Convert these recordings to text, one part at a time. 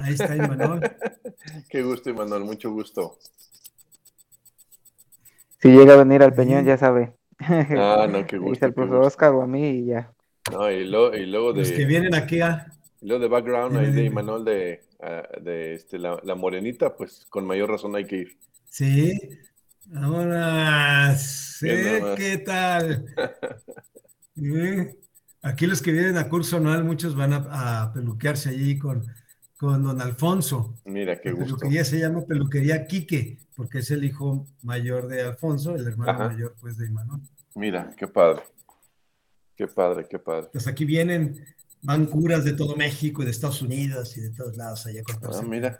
Ahí está Imanol. Qué gusto, Imanol, mucho gusto. Si llega a venir al Peñón, ya sabe. Ah, no, qué gusto. Dice el profesor Oscar o a mí y ya. No, y, luego, y luego de. Los que vienen aquí a. Y luego de background ahí de Imanol de, ah, de este, la, la, morenita, pues con mayor razón hay que ir. Sí. Ahora, ¿qué tal? Aquí los que vienen a curso anual, muchos van a, a peluquearse allí con, con don Alfonso. Mira, qué gusto. La peluquería se llama Peluquería Quique, porque es el hijo mayor de Alfonso, el hermano Ajá. mayor pues de Imanol. Mira, qué padre. Qué padre, qué padre. Pues aquí vienen, van curas de todo México y de Estados Unidos y de todos lados allá con Ah, mira.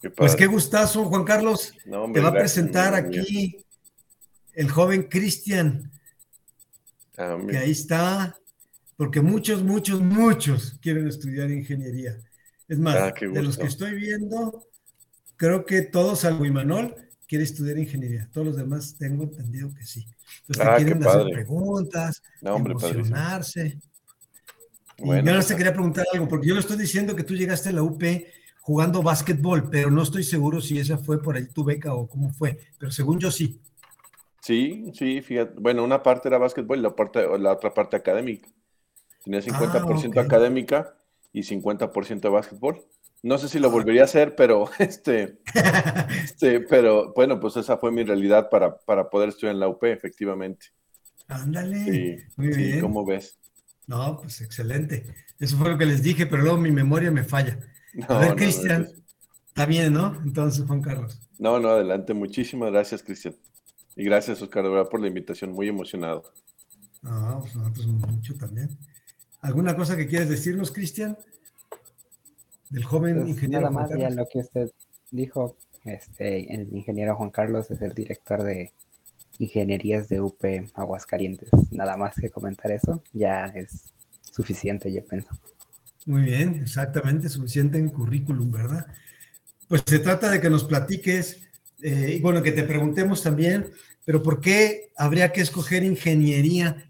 Qué pues qué gustazo, Juan Carlos. No, hombre, Te va a presentar aquí el joven Cristian. Ah, que ahí está, porque muchos, muchos, muchos quieren estudiar ingeniería. Es más, ah, de los que estoy viendo, creo que todos, salvo Imanol, quiere estudiar ingeniería. Todos los demás tengo entendido que sí. Entonces ah, quieren hacer preguntas, no, hombre, emocionarse. Bueno, y ahora te quería preguntar algo, porque yo le estoy diciendo que tú llegaste a la UP jugando básquetbol, pero no estoy seguro si esa fue por ahí tu beca o cómo fue, pero según yo sí. Sí, sí, fíjate. Bueno, una parte era básquetbol y la, parte, la otra parte académica. Tenía 50% ah, okay. académica y 50% de básquetbol. No sé si lo volvería a hacer, pero este, este, pero bueno, pues esa fue mi realidad para, para poder estudiar en la UP, efectivamente. Ándale. Sí, Muy sí, bien. ¿cómo ves? No, pues excelente. Eso fue lo que les dije, pero luego mi memoria me falla. No, a ver, no, Cristian, no, está bien, ¿no? Entonces, Juan Carlos. no, no, adelante. Muchísimas gracias, Cristian. Y gracias, Oscar, de verdad, por la invitación. Muy emocionado. No, pues nosotros mucho también. ¿Alguna cosa que quieres decirnos, Cristian? Del joven Pues ingeniero. nada Juan más ya Carlos. lo que usted dijo, este, el ingeniero Juan Carlos es el director de ingenierías de UP Aguascalientes. Nada más que comentar eso, ya es suficiente, yo pienso. Muy bien, exactamente, suficiente en currículum, ¿verdad? Pues se trata de que nos platiques, eh, y bueno, que te preguntemos también, pero ¿por qué habría que escoger ingeniería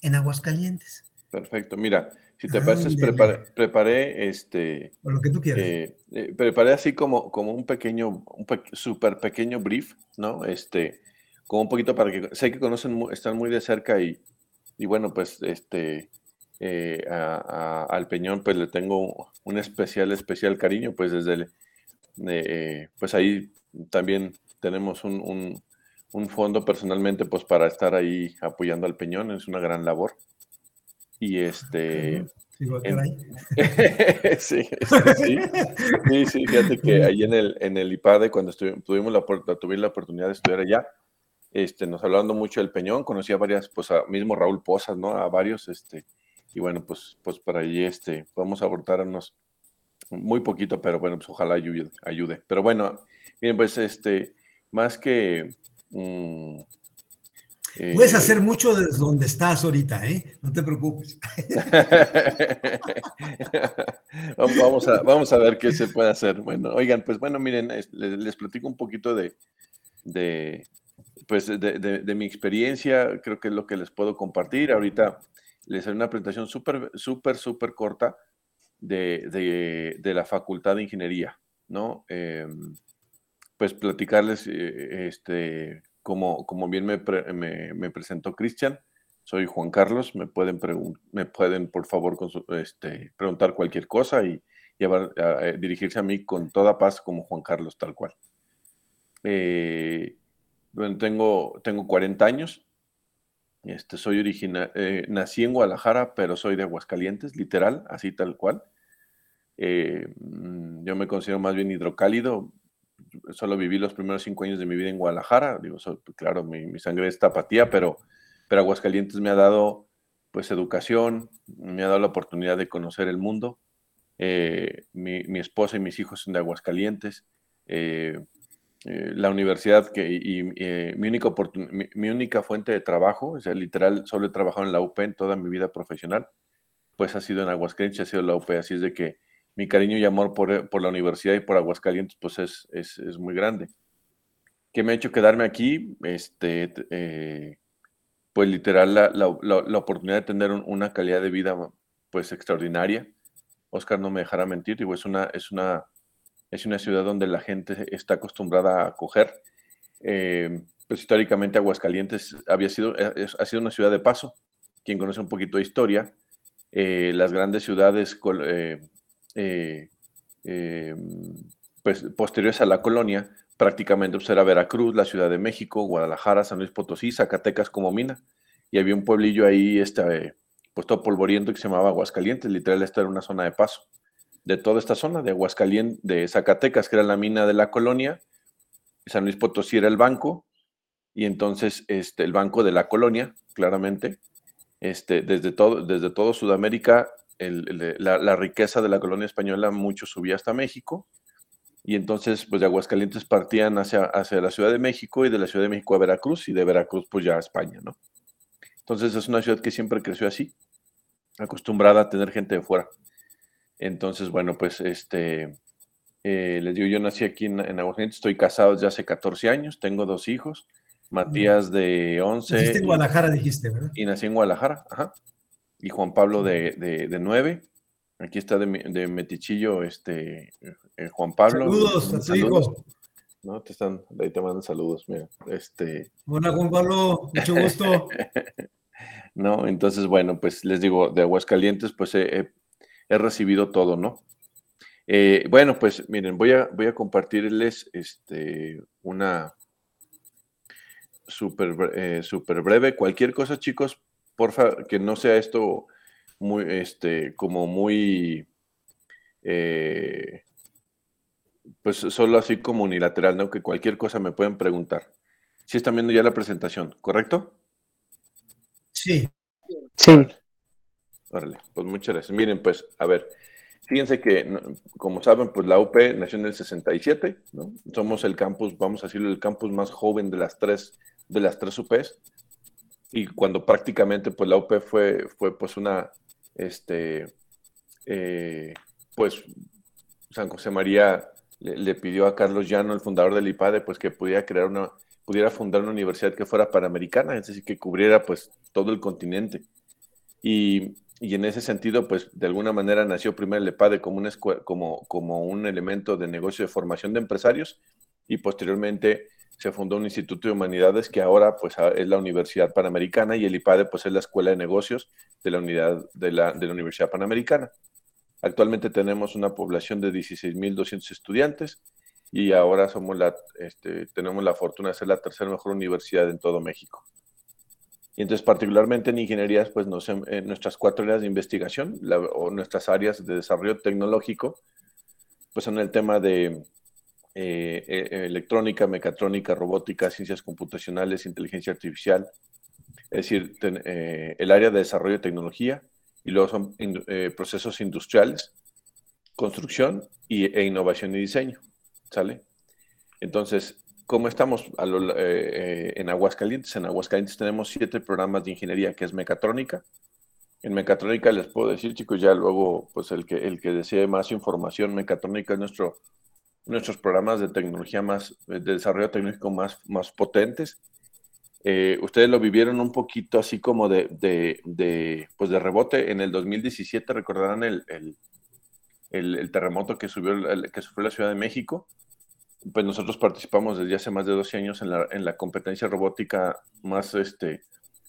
en Aguascalientes? Perfecto. Mira, si te Ándale. pareces, preparé, preparé este, O lo que tú quieras. eh, eh, preparé así como, como un pequeño, un pe- súper pequeño brief, ¿no? Este, como un poquito para que, sé que conocen, están muy de cerca y, y bueno, pues, este, eh, a- a- al Peñón, pues le tengo un especial, especial cariño, pues desde, el- eh, pues ahí también tenemos un, un, un fondo personalmente, pues para estar ahí apoyando al Peñón, es una gran labor. Y este, Sí, sí, sí, sí, sí, fíjate que ahí en el, en el IPADE, cuando tuvimos la, tuve la oportunidad de estudiar allá, este, nos hablaron mucho del Peñón, conocí a varias, pues a mismo Raúl Pozas, ¿no? A varios, este, y bueno, pues, pues por ahí, este, podemos abordarnos muy poquito, pero bueno, pues ojalá ayude, ayude. Pero bueno, miren, pues, este, más que... mm, Puedes eh, hacer mucho desde donde estás ahorita, ¿eh? No te preocupes. Vamos a, vamos a ver qué se puede hacer. Bueno, oigan, pues bueno, miren, es- les, les platico un poquito de, de, pues de, de- de mi experiencia, creo que es lo que les puedo compartir. Ahorita les haré una presentación súper, súper, súper corta de, de- de la Facultad de Ingeniería, ¿no? Em, pues platicarles, eh, este, como, como bien me, pre- me- presentó Cristian, soy Juan Carlos, me pueden, me pueden por favor este, preguntar cualquier cosa y a dirigirse a mí con toda paz como Juan Carlos, tal cual. Eh, tengo, tengo 40 años, este, soy eh, nací en Guadalajara, pero soy de Aguascalientes, literal, así tal cual. Eh, mm, yo me considero más bien hidrocálido, solo viví los primeros cinco años de mi vida en Guadalajara. Digo, so- claro, mi, sangre es tapatía, pero, pero Aguascalientes me ha dado pues educación, me ha dado la oportunidad de conocer el mundo. Eh, mi, esposa y mis hijos son de Aguascalientes. Eh, eh, la universidad que, y, mi, única mi, única fuente de trabajo, o sea, literal, solo he trabajado en la UP en toda mi vida profesional, pues ha sido en Aguascalientes, ha sido la UP, así es de que mi cariño y amor por, por la universidad y por Aguascalientes, pues es, es, es muy grande. ¿Qué me ha hecho quedarme aquí? Este, eh, pues literal, la, la- la- oportunidad de tener un- una calidad de vida, pues extraordinaria. Oscar no me dejará mentir, digo, es una, es una, es una ciudad donde la gente está acostumbrada a acoger. Eh, pues históricamente Aguascalientes había sido, eh, ha sido una ciudad de paso. Quien conoce un poquito de historia, eh, las grandes ciudades pues, posteriores a la colonia, prácticamente pues, era Veracruz, la Ciudad de México, Guadalajara, San Luis Potosí, Zacatecas como mina. Y había un pueblillo ahí, este, pues todo polvoriento que se llamaba Aguascalientes, literal, esta era una zona de paso de toda esta zona, de Aguascalientes, de Zacatecas, que era la mina de la colonia, San Luis Potosí era el banco, y entonces este, el banco de la colonia, claramente, este, desde, todo, desde todo Sudamérica, la, riqueza de la colonia española mucho subía hasta México, y entonces pues de Aguascalientes partían hacia, hacia la Ciudad de México y de la Ciudad de México a Veracruz y de Veracruz pues ya a España, ¿no? Entonces es una ciudad que siempre creció así, acostumbrada a tener gente de fuera. Entonces, bueno, pues este, eh, les digo, yo nací aquí en, Aguascalientes, estoy casado desde hace 14 años, tengo dos hijos, Matías de 11. Naciste en Guadalajara, dijiste, ¿verdad? Y nací en Guadalajara, ajá. Y Juan Pablo de, de, 9. Aquí está de, de Metichillo, este, eh, Juan Pablo. Saludos a hijo. No, te están, ahí te mandan saludos, mira. Este. Hola, Juan Pablo, mucho gusto. no, entonces, bueno, pues les digo, de Aguascalientes, pues he, he recibido todo, ¿no? Eh, bueno, pues miren, voy a, voy a compartirles este, una súper eh, super breve. Cualquier cosa, chicos, porfa, que no sea esto muy, este, como muy, eh, pues solo así como unilateral, ¿no? Que cualquier cosa me pueden preguntar. Si están viendo ya la presentación, ¿correcto? Sí. Sí. Órale, pues muchas gracias. Miren, pues, a ver, fíjense que, como saben, pues la UP nació en el 67, ¿no? Somos el campus, vamos a decirlo, el campus más joven de las tres, de las tres UPs. Y cuando prácticamente, pues la UP fue, fue pues una, este, eh, pues San José María le, pidió a Carlos Llano, el fundador del IPADE, pues que pudiera crear una, pudiera fundar una universidad que fuera panamericana, es decir, que cubriera pues todo el continente. Y, y en ese sentido, pues de alguna manera nació primero el EPADE como, una como, como un elemento de negocio de formación de empresarios y posteriormente se fundó un Instituto de Humanidades que ahora pues es la Universidad Panamericana y el IPADE pues es la Escuela de Negocios de la, unidad, de la, de la Universidad Panamericana. Actualmente tenemos una población de 16.200 estudiantes y ahora somos la, este, tenemos la fortuna de ser la tercera mejor universidad en todo México. Y entonces, particularmente en ingenierías, pues nos, en nuestras cuatro áreas de investigación o nuestras áreas de desarrollo tecnológico, pues son el tema de eh, e, electrónica, mecatrónica, robótica, ciencias computacionales, inteligencia artificial, es decir, eh, el área de desarrollo de tecnología, y luego son eh, procesos industriales, construcción y, e innovación y diseño, ¿sale? Entonces, ¿Cómo estamos eh, eh, en Aguascalientes? En Aguascalientes tenemos siete programas de ingeniería, que es mecatrónica. En mecatrónica les puedo decir, chicos, ya luego, pues el que, el que desee más información, mecatrónica es nuestro, nuestros programas de tecnología más, de desarrollo tecnológico más, más potentes. Eh, ustedes lo vivieron un poquito así como de, de, pues de rebote. En el 2017 recordarán el, el, el, terremoto que, subió, que sufrió la Ciudad de México pues nosotros participamos desde hace más de 12 años en la, en la competencia robótica más, este,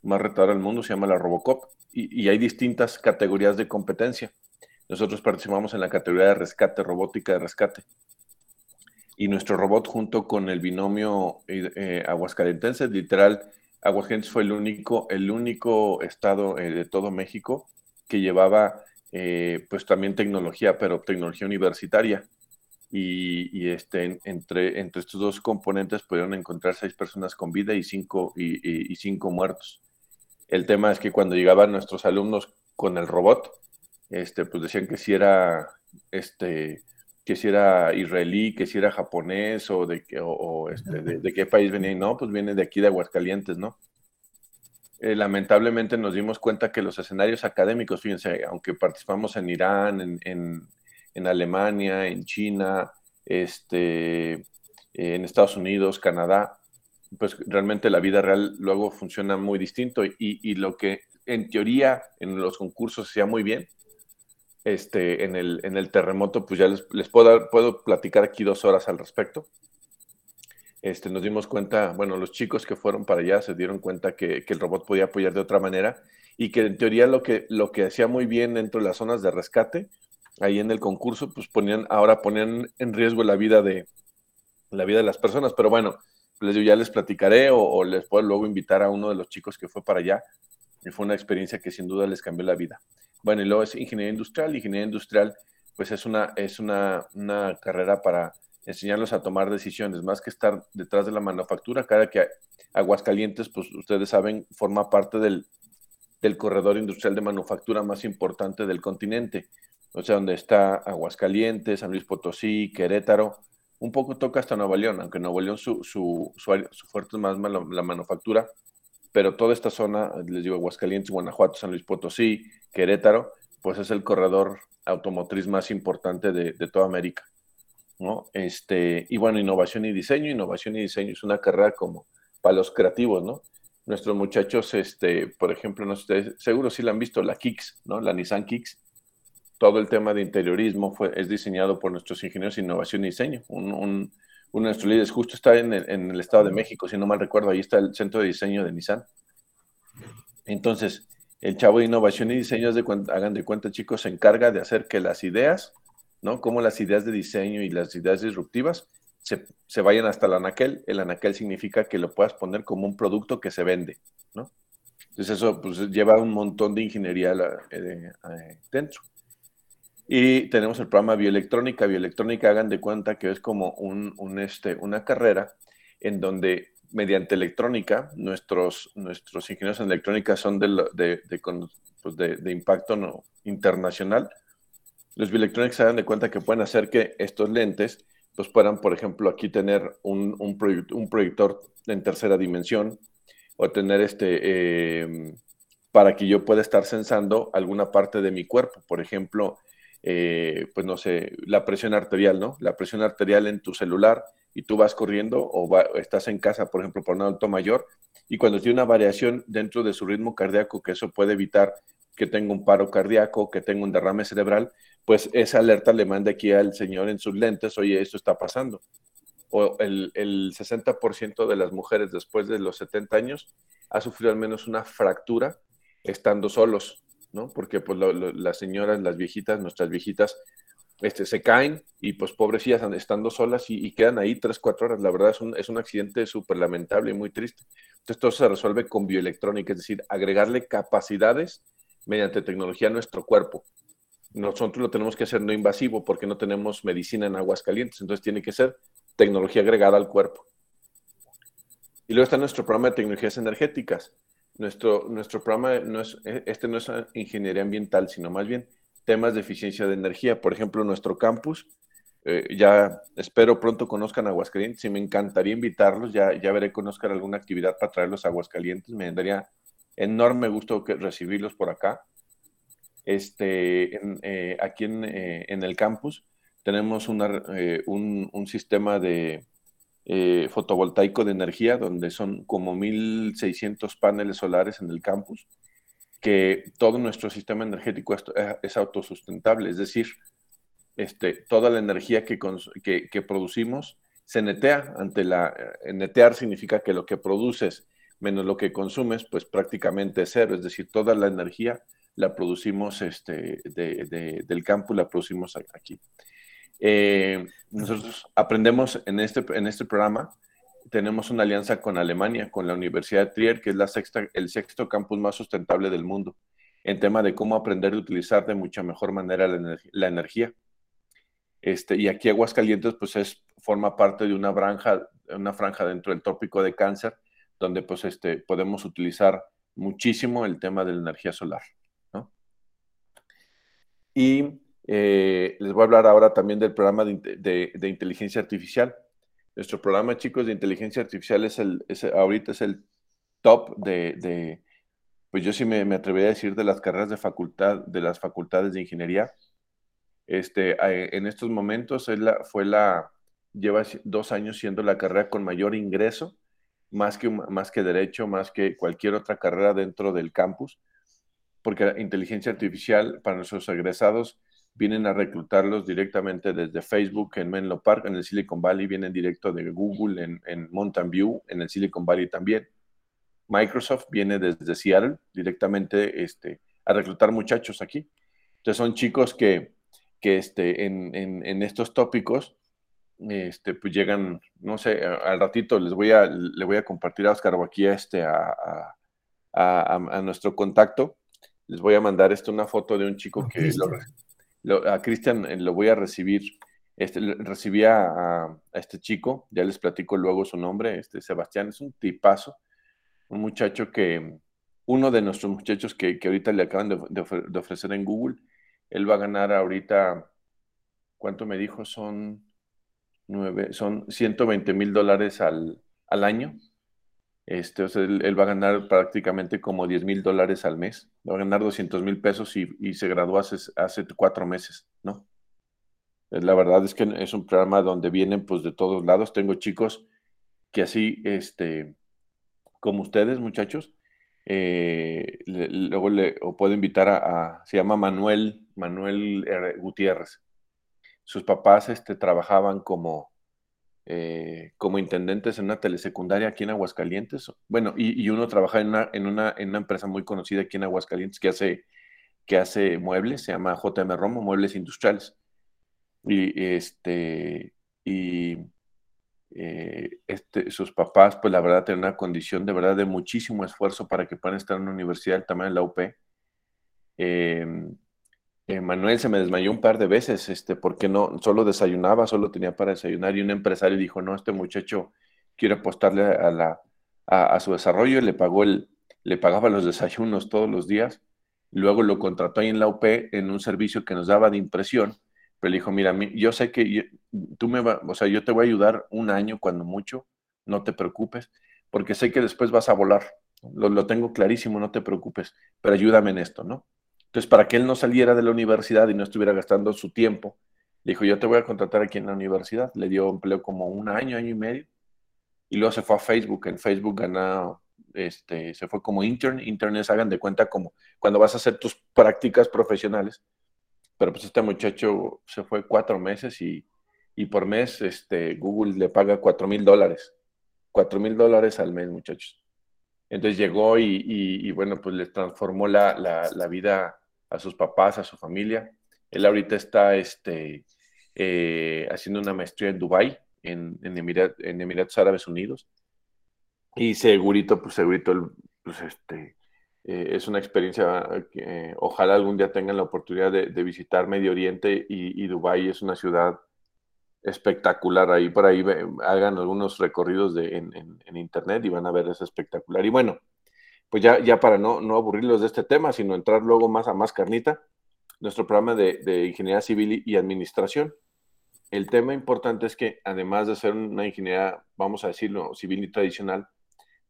más retada del mundo, se llama la Robocop, y, hay distintas categorías de competencia. Nosotros participamos en la categoría de rescate, robótica de rescate. Y nuestro robot junto con el binomio eh, aguascalentense, literal, Aguascalientes fue el único, el único estado eh, de todo México que llevaba eh, pues también tecnología, pero tecnología universitaria y, este, entre, entre estos dos componentes pudieron encontrar seis personas con vida y cinco, y, cinco muertos. El tema es que cuando llegaban nuestros alumnos con el robot, este, pues decían que si era, este, que si era israelí, que si era japonés o de, o, este, de, qué país venía. Y no, pues viene de aquí de Aguascalientes, ¿no? Eh, lamentablemente nos dimos cuenta que los escenarios académicos, fíjense, aunque participamos en Irán, en en Alemania, en China, este, en Estados Unidos, Canadá, pues realmente la vida real luego funciona muy distinto y, lo que en teoría en los concursos se muy bien, este, en, el, en el terremoto, pues ya les, les puedo, puedo platicar aquí dos horas al respecto. Este, nos dimos cuenta, bueno, los chicos que fueron para allá se dieron cuenta que, que, el robot podía apoyar de otra manera y que en teoría lo que, lo que hacía muy bien dentro de las zonas de rescate, ahí en el concurso, pues ponían, ahora ponían en riesgo la vida de, la vida de las personas. Pero bueno, les digo, ya les platicaré o, les puedo luego invitar a uno de los chicos que fue para allá. Y fue una experiencia que sin duda les cambió la vida. Bueno, y luego es ingeniería industrial. Ingeniería industrial, pues es una, es una, una carrera para enseñarlos a tomar decisiones, más que estar detrás de la manufactura. Cada que Aguascalientes, pues ustedes saben, forma parte del, del corredor industrial de manufactura más importante del continente. O sea, donde está Aguascalientes, San Luis Potosí, Querétaro, un poco toca hasta Nuevo León, aunque Nuevo León su, su, su, fuerte es más la, manufactura, pero toda esta zona, les digo, Aguascalientes, Guanajuato, San Luis Potosí, Querétaro, pues es el corredor automotriz más importante de, de, toda América. ¿no? Este, y bueno, innovación y diseño, innovación y diseño es una carrera como para los creativos, ¿no? Nuestros muchachos, este, por ejemplo, no sé, seguro sí la han visto, la Kicks, ¿no? La Nissan Kicks, todo el tema de interiorismo fue, es diseñado por nuestros ingenieros de innovación y diseño. Un, un, uno de nuestros líderes justo está en el, en el, Estado de México, si no mal recuerdo, ahí está el centro de diseño de Nissan. Entonces, el chavo de innovación y diseño, de hagan de cuenta chicos, se encarga de hacer que las ideas, ¿no? Como las ideas de diseño y las ideas disruptivas se, se vayan hasta el anaquel. El anaquel significa que lo puedas poner como un producto que se vende, ¿no? Entonces eso pues, lleva un montón de ingeniería eh, eh, dentro. Y tenemos el programa Bioelectrónica. Bioelectrónica, hagan de cuenta que es como un, un este, una carrera en donde mediante electrónica, nuestros, nuestros ingenieros en electrónica son de, de, de, pues de, impacto no, internacional. Los bioelectrónicos se dan de cuenta que pueden hacer que estos lentes pues puedan, por ejemplo, aquí tener un, un, un proyector en tercera dimensión o tener este, eh, para que yo pueda estar sensando alguna parte de mi cuerpo. Por ejemplo, eh, pues no sé, la presión arterial, ¿no? La presión arterial en tu celular y tú vas corriendo o, estás en casa, por ejemplo, por un adulto mayor, y cuando tiene una variación dentro de su ritmo cardíaco, que eso puede evitar que tenga un paro cardíaco, que tenga un derrame cerebral, pues esa alerta le manda aquí al señor en sus lentes, oye, esto está pasando. O el, el 60% de las mujeres después de los 70 años ha sufrido al menos una fractura estando solos. ¿No? Porque pues las señoras, las viejitas, nuestras viejitas, este, se caen y pues pobrecillas estando solas y, quedan ahí tres, cuatro horas. La verdad es un, es un accidente súper lamentable y muy triste. Entonces todo se resuelve con bioelectrónica, es decir, agregarle capacidades mediante tecnología a nuestro cuerpo. Nosotros lo tenemos que hacer no invasivo porque no tenemos medicina en aguas calientes, entonces tiene que ser tecnología agregada al cuerpo. Y luego está nuestro programa de tecnologías energéticas nuestro, nuestro programa no es, e, este no es ingeniería ambiental, sino más bien temas de eficiencia de energía. Por ejemplo, nuestro campus, eh, ya espero pronto conozcan Aguascalientes y me encantaría invitarlos, ya, ya veré conozcan alguna actividad para traerlos a Aguascalientes, me daría enorme gusto recibirlos por acá. Este, eh, aquí en, eh, en, el campus tenemos una, un, un sistema de, eh, fotovoltaico de energía, donde son como 1.600 paneles solares en el campus, que todo nuestro sistema energético eh, es, autosustentable, es decir, este, toda la energía que, que, producimos se netea ante la... Eh, netear significa que lo que produces menos lo que consumes, pues prácticamente es cero, es decir, toda la energía la producimos este, del campo la producimos aquí. Eh, nosotros aprendemos en este, en este programa, tenemos una alianza con Alemania, con la Universidad de Trier, que es la sexta, el sexto campus más sustentable del mundo, en tema de cómo aprender a utilizar de mucha mejor manera la, energía. Este, y aquí Aguascalientes, pues es, forma parte de una franja, una franja dentro del tópico de cáncer, donde pues este, podemos utilizar muchísimo el tema de la energía solar. ¿no? Y eh, les voy a hablar ahora también del programa de, inteligencia artificial. Nuestro programa, chicos, de inteligencia artificial es el, ahorita es el top de, pues yo sí me, me, atrevería a decir de las carreras de facultad, de las facultades de ingeniería. Este, eh, en estos momentos es la, fue la, lleva dos años siendo la carrera con mayor ingreso, más que, más que derecho, más que cualquier otra carrera dentro del campus, porque la inteligencia artificial para nuestros egresados vienen a reclutarlos directamente desde Facebook en Menlo Park, en el Silicon Valley, vienen directo de Google en, en Mountain View, en el Silicon Valley también. Microsoft viene desde Seattle directamente este, a reclutar muchachos aquí. Entonces son chicos que, que este, en, en, estos tópicos este, pues llegan, no sé, al ratito les voy a, le voy a compartir a Oscar o aquí este, a, a, a, nuestro contacto. Les voy a mandar esto, una foto de un chico que a Cristian eh, lo voy a recibir. Este, recibía a, este chico, ya les platico luego su nombre, este Sebastián, es un tipazo, un muchacho que, uno de nuestros muchachos que, ahorita le acaban de, ofrecer en Google, él va a ganar ahorita, ¿cuánto me dijo? Son nueve, son 120 mil dólares al, año. Este, o sea, él, va a ganar prácticamente como 10 mil dólares al mes. Va a ganar 200 mil pesos y, se graduó hace, hace cuatro meses, ¿no? La verdad es que es un programa donde vienen pues de todos lados. Tengo chicos que así, este, como ustedes, muchachos, eh, luego le o puedo invitar a, se llama Manuel, Manuel Gutiérrez. Sus papás este, trabajaban como, eh, como intendentes en una telesecundaria aquí en Aguascalientes. Bueno, y, uno trabaja en una, en, una, en una empresa muy conocida aquí en Aguascalientes que hace, que hace muebles, se llama JM Romo, Muebles Industriales. Y este, y eh, este, sus papás, pues la verdad, tienen una condición de verdad de muchísimo esfuerzo para que puedan estar en una universidad del tamaño de la UP. Em, eh, Manuel se me desmayó un par de veces, este, porque no, solo desayunaba, solo tenía para desayunar, y un empresario dijo, no, este muchacho quiere apostarle a, la, a, su desarrollo, y le pagó el, le pagaba los desayunos todos los días, luego lo contrató ahí en la UP en un servicio que nos daba de impresión, pero le dijo, mira, yo sé que tú me vas, o sea, yo te voy a ayudar un año cuando mucho, no te preocupes, porque sé que después vas a volar. Lo, tengo clarísimo, no te preocupes, pero ayúdame en esto, ¿no? Entonces, para que él no saliera de la universidad y no estuviera gastando su tiempo, le dijo, yo te voy a contratar aquí en la universidad. Le dio empleo como un año, año y medio. Y luego se fue a Facebook. En Facebook ganó, este, se fue como intern. Internes hagan de cuenta como cuando vas a hacer tus prácticas profesionales pero pues este muchacho se fue cuatro meses y, por mes este, Google le paga cuatro mil dólares. Cuatro mil dólares al mes, muchachos. Entonces llegó y, bueno, pues le transformó la, vida a sus papás, a su familia. Él ahorita está este, eh, haciendo una maestría en Dubái, en, en, en, Emiratos Árabes Unidos. Y segurito, pues segurito, pues este, eh, es una experiencia que ojalá algún día tengan la oportunidad de, visitar Medio Oriente y, Dubái es una ciudad espectacular. Ahí por ahí hagan algunos recorridos de, en, internet y van a ver, es espectacular. Y bueno, pues ya, ya para no, no aburrirlos de este tema, sino entrar luego más a más carnita, nuestro programa de, de ingeniería civil y administración. El tema importante es que además de ser una ingeniería, vamos a decirlo, civil y tradicional,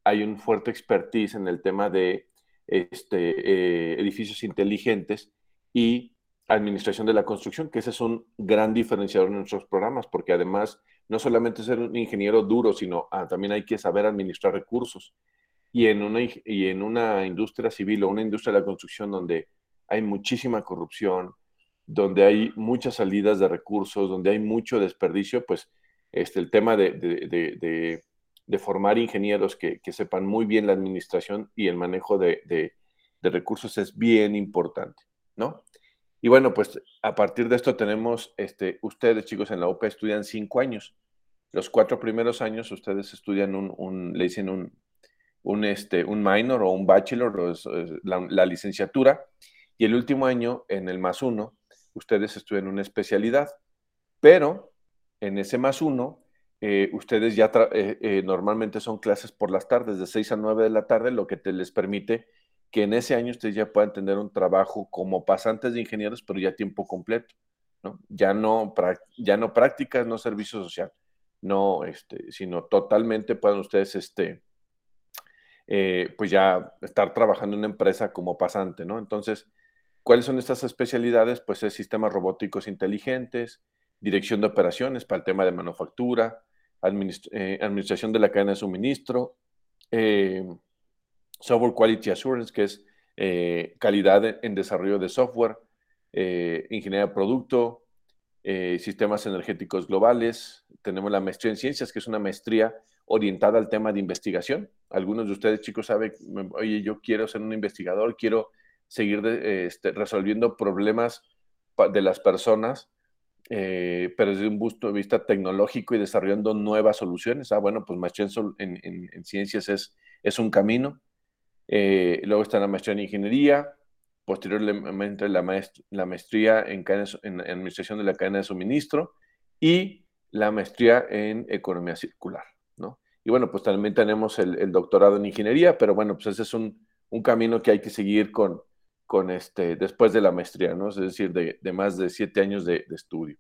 hay un fuerte expertise en el tema de este, eh, edificios inteligentes y administración de la construcción, que ese es un gran diferenciador en nuestros programas, porque además no solamente ser un ingeniero duro, sino ah, también hay que saber administrar recursos. Y en, una, y en una industria civil o una industria de la construcción donde hay muchísima corrupción, donde hay muchas salidas de recursos, donde hay mucho desperdicio, pues este, el tema de, de de formar ingenieros que, sepan muy bien la administración y el manejo de, recursos es bien importante, ¿no? Y bueno, pues a partir de esto tenemos, este, ustedes chicos en la UPA estudian cinco años. Los cuatro primeros años ustedes estudian un, le dicen un, un, este, un minor o un bachelor, o la, licenciatura, y el último año, en el más uno, ustedes estudian una especialidad, pero en ese más uno eh, ustedes ya eh, eh, normalmente son clases por las tardes, de 6 a 9 de la tarde, lo que te les permite que en ese año ustedes ya puedan tener un trabajo como pasantes de ingenieros, pero ya tiempo completo, ¿no? Ya no, ya no prácticas, no servicio social, no, este, sino totalmente puedan ustedes, este, pues ya estar trabajando en una empresa como pasante, ¿no? Entonces, ¿cuáles son estas especialidades? Pues es sistemas robóticos inteligentes, dirección de operaciones para el tema de manufactura, eh, administración de la cadena de suministro, eh, Software Quality Assurance, que es eh, calidad en desarrollo de software, eh, ingeniería de producto, eh, sistemas energéticos globales. Tenemos la maestría en ciencias, que es una maestría orientada al tema de investigación. Algunos de ustedes, chicos, saben, oye, yo quiero ser un investigador, quiero seguir este, resolviendo problemas de las personas, eh, pero desde un punto de vista tecnológico y desarrollando nuevas soluciones. Ah, bueno, pues maestría en, en, ciencias es, es, un camino. Eh, luego está la maestría en ingeniería, posteriormente la, la maestría en, en, administración de la cadena de suministro y la maestría en economía circular. Y bueno, pues también tenemos el, doctorado en ingeniería, pero bueno, pues ese es un, un camino que hay que seguir con, con este, después de la maestría, ¿no? Es decir, de, más de siete años de, estudio.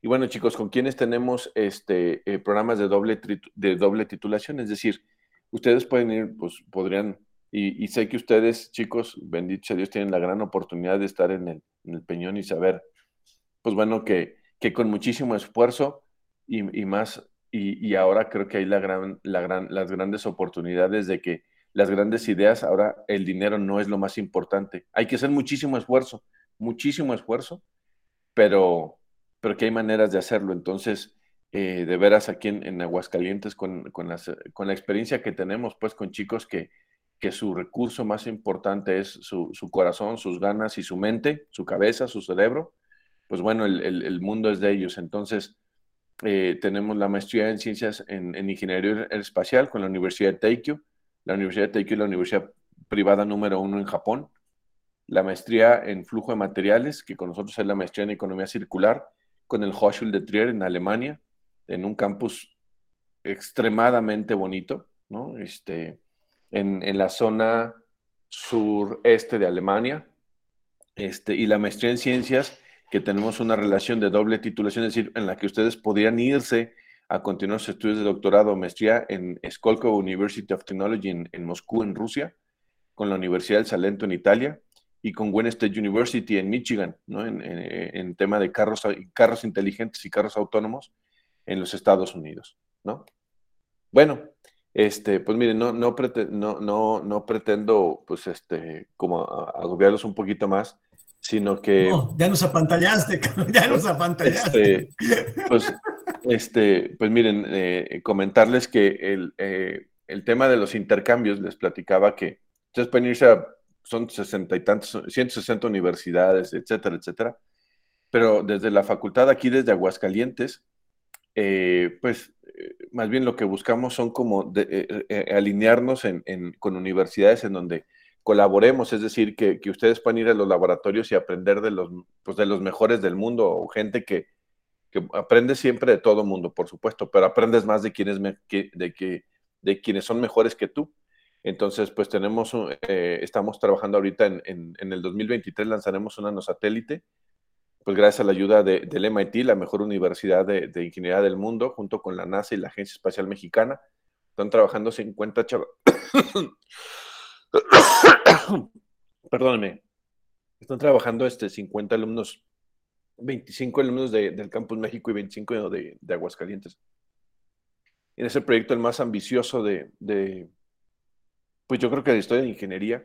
Y bueno, chicos, ¿con quiénes tenemos este, eh, programas de doble, de doble titulación? Es decir, ustedes pueden ir, pues podrían, y, sé que ustedes, chicos, bendito sea Dios, tienen la gran oportunidad de estar en el, Peñón y saber, pues bueno, que, que con muchísimo esfuerzo y, más, y, ahora creo que hay la gran, la gran, las grandes oportunidades de que las grandes ideas, ahora el dinero no es lo más importante. Hay que hacer muchísimo esfuerzo, muchísimo esfuerzo, pero, pero que hay maneras de hacerlo. Entonces, eh, de veras aquí en, Aguascalientes, con, con, la experiencia que tenemos, pues con chicos que, que su recurso más importante es su, corazón, sus ganas y su mente, su cabeza, su cerebro, pues bueno, el, mundo es de ellos. Entonces, eh, tenemos la maestría en ciencias en, en, ingeniería espacial con la Universidad de Teikyo la Universidad de Teikyo es la universidad privada número uno en Japón, la maestría en flujo de materiales, que con nosotros es la maestría en economía circular, con el Hochschule de Trier en Alemania, en un campus extremadamente bonito, ¿no? Este, en, en la zona sureste de Alemania, este, y la maestría en ciencias, que tenemos una relación de doble titulación, es decir, en la que ustedes podrían irse a continuar sus estudios de doctorado o maestría en Skolkovo University of Technology en, Moscú, en Rusia, con la Universidad del Salento en Italia y con Wayne State University en Michigan, ¿no? en, tema de carros, carros inteligentes y carros autónomos en los Estados Unidos. ¿no? Bueno, este, pues miren, no, no, no, no, pretendo pues este, como agobiarlos un poquito más, sino que... No, ya nos apantallaste, ya nos apantallaste. Este, pues este, pues miren, eh, comentarles que el, eh, el, tema de los intercambios, les platicaba que ustedes pueden irse a, son sesenta y tantos, 160 universidades, etcétera, etcétera, pero desde la facultad aquí, desde Aguascalientes, eh, pues más bien lo que buscamos son como alinearnos en, con universidades en donde colaboremos, es decir, que, que, ustedes puedan ir a los laboratorios y aprender de los, pues, de los mejores del mundo o gente que, que aprendes siempre de todo mundo, por supuesto, pero aprendes más de quienes, de, que, de quienes son mejores que tú. Entonces, pues tenemos, eh, estamos trabajando ahorita en, en, el 2023, lanzaremos un nanosatélite, pues gracias a la ayuda de, del MIT, la mejor universidad de, de, ingeniería del mundo, junto con la NASA y la Agencia Espacial Mexicana. Están trabajando 50 chavos. Perdónenme. Están trabajando este 50 alumnos 25 alumnos del Campus México y 25 de, de Aguascalientes. En ese proyecto el más ambicioso de, pues yo creo que de historia de ingeniería.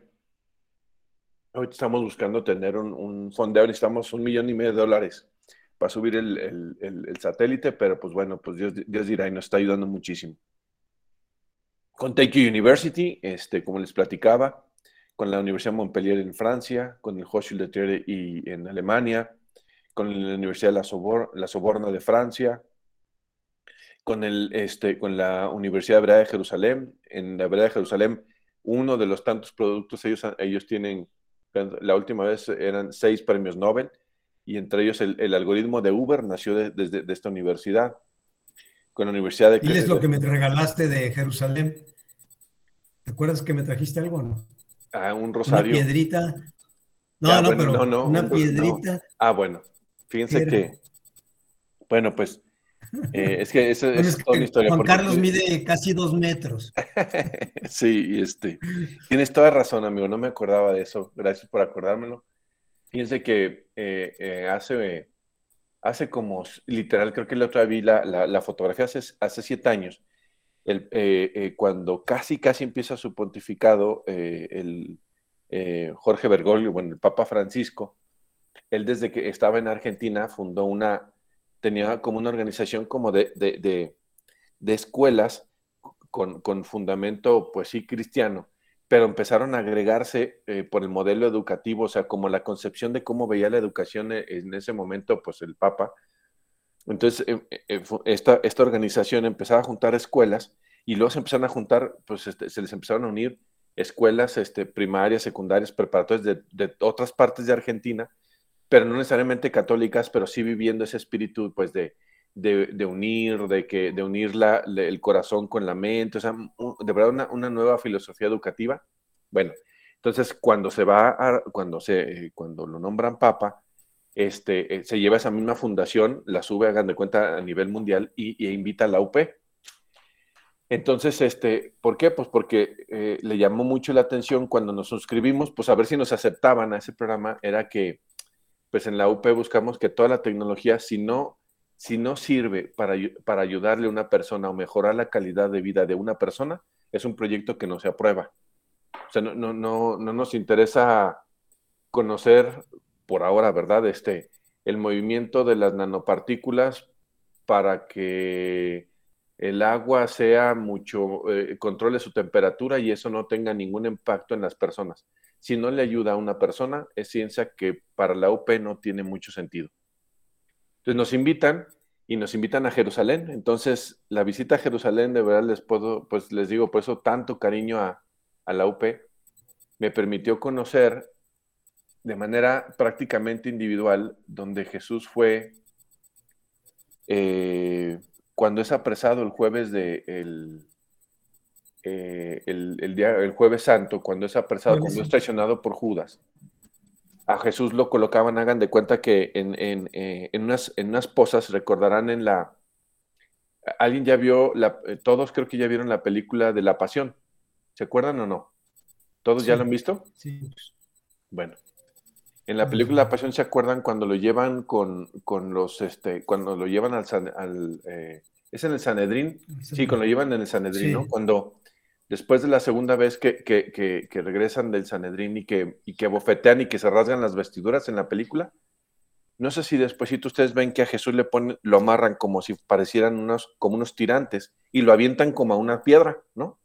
Hoy estamos buscando tener un, un fondeo, necesitamos un millón y medio de dólares para subir el, satélite, pero pues bueno, pues Dios, Dios, dirá y nos está ayudando muchísimo. Con Take University, este, como les platicaba, con la Universidad de Montpellier en Francia, con el Hochschule de y en Alemania, con la Universidad de la, Soborna de Francia, con, el, este, con la Universidad Hebrea de Jerusalén. En la de Jerusalén, uno de los tantos productos, ellos, ellos tienen, la última vez eran seis premios Nobel, y entre ellos el, algoritmo de Uber nació desde de, esta universidad, con la Universidad de... ¿Y es lo que me regalaste de Jerusalén? ¿Te acuerdas que me trajiste algo, no? Ah, un rosario. Una piedrita. No, no, pero una piedrita. Ah, bueno. Fíjense que, bueno, pues eh, es que eso es una historia. Juan Carlos mide casi dos metros. sí, este, tienes toda razón, amigo, no me acordaba de eso, gracias por acordármelo. Fíjense que eh, eh, hace, hace como, literal, creo que la otra vi la, la, fotografía hace, hace, siete años, el, cuando casi, casi empieza su pontificado el Jorge Bergoglio, bueno, el Papa Francisco, él desde que estaba en Argentina fundó una, tenía como una organización como de, de, de, escuelas con, con, fundamento, pues sí, cristiano, pero empezaron a agregarse eh, por el modelo educativo, o sea, como la concepción de cómo veía la educación eh, en ese momento, pues el Papa. Entonces, eh, esta, esta organización empezaba a juntar escuelas y luego se empezaron a juntar, pues este, se les empezaron a unir escuelas este, primarias, secundarias, preparatorias de, otras partes de Argentina, pero no necesariamente católicas, pero sí viviendo ese espíritu, pues, de, de, unir, de, que, de unir el corazón con la mente, o sea, de verdad una, una, nueva filosofía educativa. Bueno, entonces cuando se va, a, cuando, se, cuando lo nombran papa, este, eh, se lleva esa misma fundación, la sube, hagan de cuenta, a nivel mundial y, invita a la UP. Entonces, este, ¿por qué? Pues porque eh, le llamó mucho la atención cuando nos suscribimos, pues a ver si nos aceptaban a ese programa, era que, pues en la UP buscamos que toda la tecnología, si no si no sirve para, para ayudarle a una persona o mejorar la calidad de vida de una persona, es un proyecto que no se aprueba. O sea, no, no, no, no nos interesa conocer por ahora, ¿verdad? Este, el movimiento de las nanopartículas para que el agua sea mucho, eh, controle su temperatura y eso no tenga ningún impacto en las personas. Si no le ayuda a una persona, es ciencia que para la UP no tiene mucho sentido. Entonces nos invitan y nos invitan a Jerusalén. Entonces, la visita a Jerusalén, de verdad les puedo, pues les digo, por eso tanto cariño a, la UP, me permitió conocer de manera prácticamente individual, donde Jesús fue eh, cuando es apresado el jueves de el, eh, el, día, el jueves santo, cuando es apresado, cuando es traicionado por Judas a Jesús lo colocaban, hagan de cuenta que en, en, eh, en, unas, en unas posas, recordarán en la... Alguien ya vio, la, eh, todos creo que ya vieron la película de La Pasión. ¿Se acuerdan o no? ¿Todos ya lo han visto? Sí. Bueno. En la película La Pasión se acuerdan cuando lo llevan con, con los, este, cuando lo llevan al, al eh, ¿es en el Sanedrín? Sí, cuando lo llevan en el Sanedrín, ¿no? Cuando después de la segunda vez que, regresan del Sanedrín y que, y que bofetean y que se rasgan las vestiduras en la película, no sé si después ustedes ven que a Jesús le ponen, lo amarran como si parecieran unos, como unos tirantes y lo avientan como a una piedra, ¿no?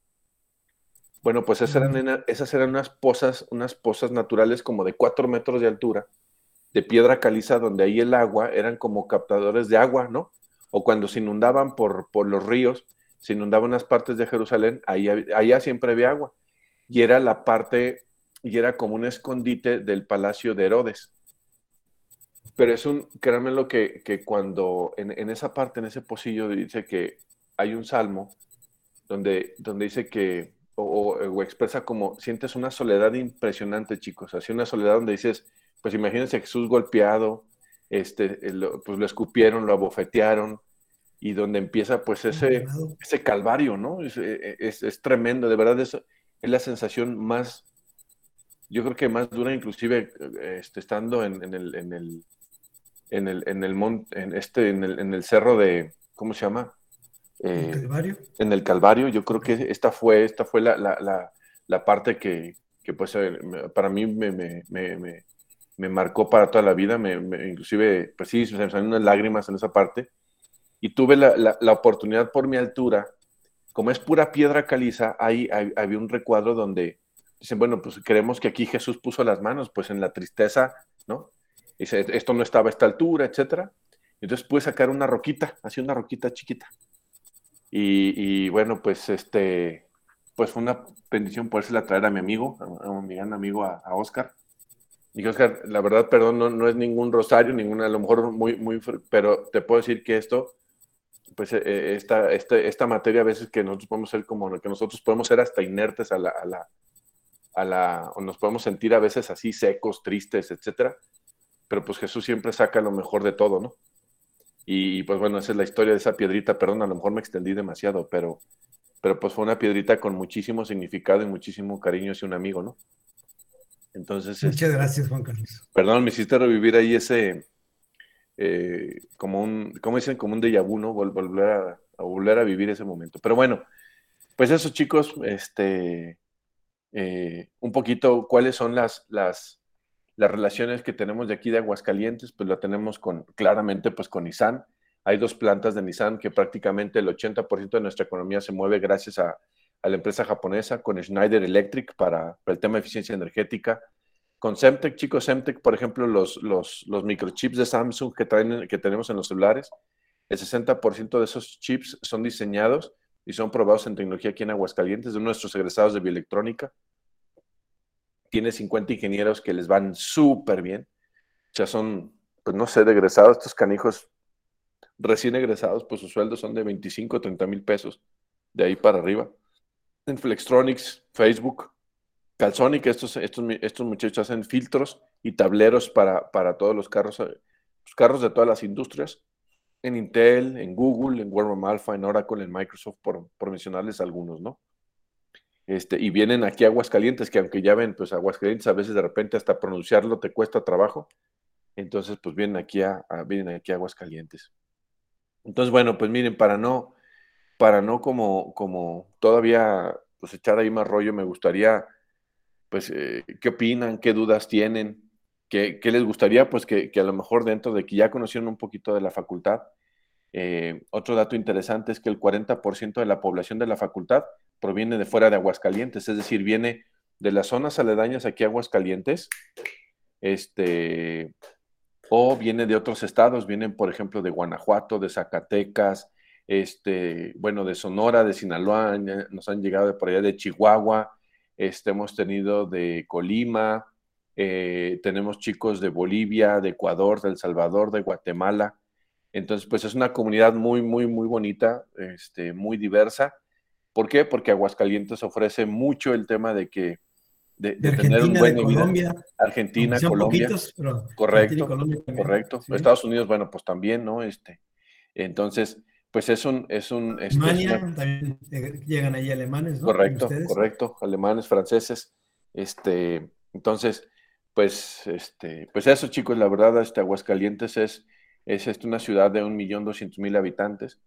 Bueno, pues esas eran, esas eran unas pozas, unas pozas naturales como de cuatro metros de altura, de piedra caliza, donde ahí el agua eran como captadores de agua, ¿no? O cuando se inundaban por, por los ríos, se inundaban unas partes de Jerusalén, ahí, allá siempre había agua. Y era la parte, y era como un escondite del palacio de Herodes. Pero es un, créanme lo que, que cuando en, esa parte, en ese pocillo, dice que hay un salmo donde, donde dice que, o, expresa como, sientes una soledad impresionante, chicos, así una soledad donde dices, pues imagínense Jesús golpeado, este, pues lo escupieron, lo abofetearon, y donde empieza pues ese, ese calvario, ¿no? Es, e, es, tremendo, de verdad es, es, la sensación más, yo creo que más dura inclusive este, estando en, en, el, en el, en el, en el, en este, en el, en el cerro de, ¿cómo se llama? ¿El eh, Calvario? En el Calvario, yo creo que esta fue, esta fue la, la, la, la parte que, que, pues eh, para mí me, me, me, me, marcó para toda la vida, me, inclusive, pues sí, se me salieron unas lágrimas en esa parte, y tuve la, oportunidad por mi altura, como es pura piedra caliza, ahí, había un recuadro donde dicen, bueno, pues creemos que aquí Jesús puso las manos, pues en la tristeza, ¿no? Dice, esto no estaba a esta altura, etcétera. Entonces pude sacar una roquita, así una roquita chiquita. Y, bueno, pues este, pues fue una bendición la traer a mi amigo, a, mi gran amigo, a, Oscar. Y Oscar, la verdad, perdón, no, no, es ningún rosario, ninguna, a lo mejor muy, muy, pero te puedo decir que esto pues eh, eh, esta, este, esta materia a veces que nosotros podemos ser como que nosotros podemos ser hasta inertes a la, a la, a la, o nos podemos sentir a veces así secos, tristes, etcétera, pero pues Jesús siempre saca lo mejor de todo, ¿no? Y pues bueno, esa es la historia de esa piedrita, perdón, a lo mejor me extendí demasiado, pero, pero pues fue una piedrita con muchísimo significado y muchísimo cariño hacia un amigo, ¿no? Entonces. Muchas este, gracias, Juan Carlos. Perdón, me hiciste revivir ahí ese, eh, como un, como dicen, como un déjà vu, ¿no? volver a, volver a vivir ese momento. Pero bueno, pues eso chicos, este, eh, un poquito cuáles son las, las, las relaciones que tenemos de aquí de Aguascalientes, pues la tenemos con, claramente, pues con Nissan. Hay dos plantas de Nissan que prácticamente el 80% de nuestra economía se mueve gracias a, la empresa japonesa, con Schneider Electric para, el tema de eficiencia energética. Con Semtech, chicos, Semtech, por ejemplo, los, los, los microchips de Samsung que, traen, que tenemos en los celulares, el 60% de esos chips son diseñados y son probados en tecnología aquí en Aguascalientes de nuestros egresados de bioelectrónica. Tiene 50 ingenieros que les van súper bien. Sea, son, pues no sé, de egresados, estos canijos recién egresados, pues sus sueldos son de 25 o 30 mil pesos, de ahí para arriba. En Flextronics, Facebook, Calsonic, estos, estos, estos muchachos hacen filtros y tableros para, para todos los carros, los pues, carros de todas las industrias en Intel, en Google, en Warm Alpha, en Oracle, en Microsoft, por, mencionarles algunos, ¿no? Este, y vienen aquí a Aguascalientes, que aunque ya ven, pues Aguascalientes a veces de repente hasta pronunciarlo te cuesta trabajo, entonces pues vienen aquí a, vienen aquí a Aguascalientes. Entonces, bueno, pues miren, para no, para no como, como todavía pues echar ahí más rollo, me gustaría, pues, eh, ¿qué opinan? ¿Qué dudas tienen? ¿Qué, les gustaría? Pues que, a lo mejor dentro de que ya conocieron un poquito de la facultad, eh, otro dato interesante es que el 40% de la población de la facultad proviene de fuera de Aguascalientes, es decir, viene de las zonas aledañas aquí Aguascalientes, este, o viene de otros estados, vienen por ejemplo de Guanajuato, de Zacatecas, este, bueno, de Sonora, de Sinaloa, nos han llegado de por allá de Chihuahua, este, hemos tenido de Colima, eh, tenemos chicos de Bolivia, de Ecuador, de El Salvador, de Guatemala. Entonces, pues es una comunidad muy, muy, muy bonita, este, muy diversa. ¿Por qué? Porque Aguascalientes ofrece mucho el tema de que de, tener un buen de Colombia, Argentina, Colombia, correcto, correcto. Estados Unidos, bueno, pues también, ¿no? Este, entonces, pues es un, es un, este, Alemania, también llegan ahí alemanes, ¿no? Correcto, correcto, alemanes, franceses, este, entonces, pues, este, pues eso, chicos, la verdad, este Aguascalientes es, es este, una ciudad de un millón doscientos mil habitantes,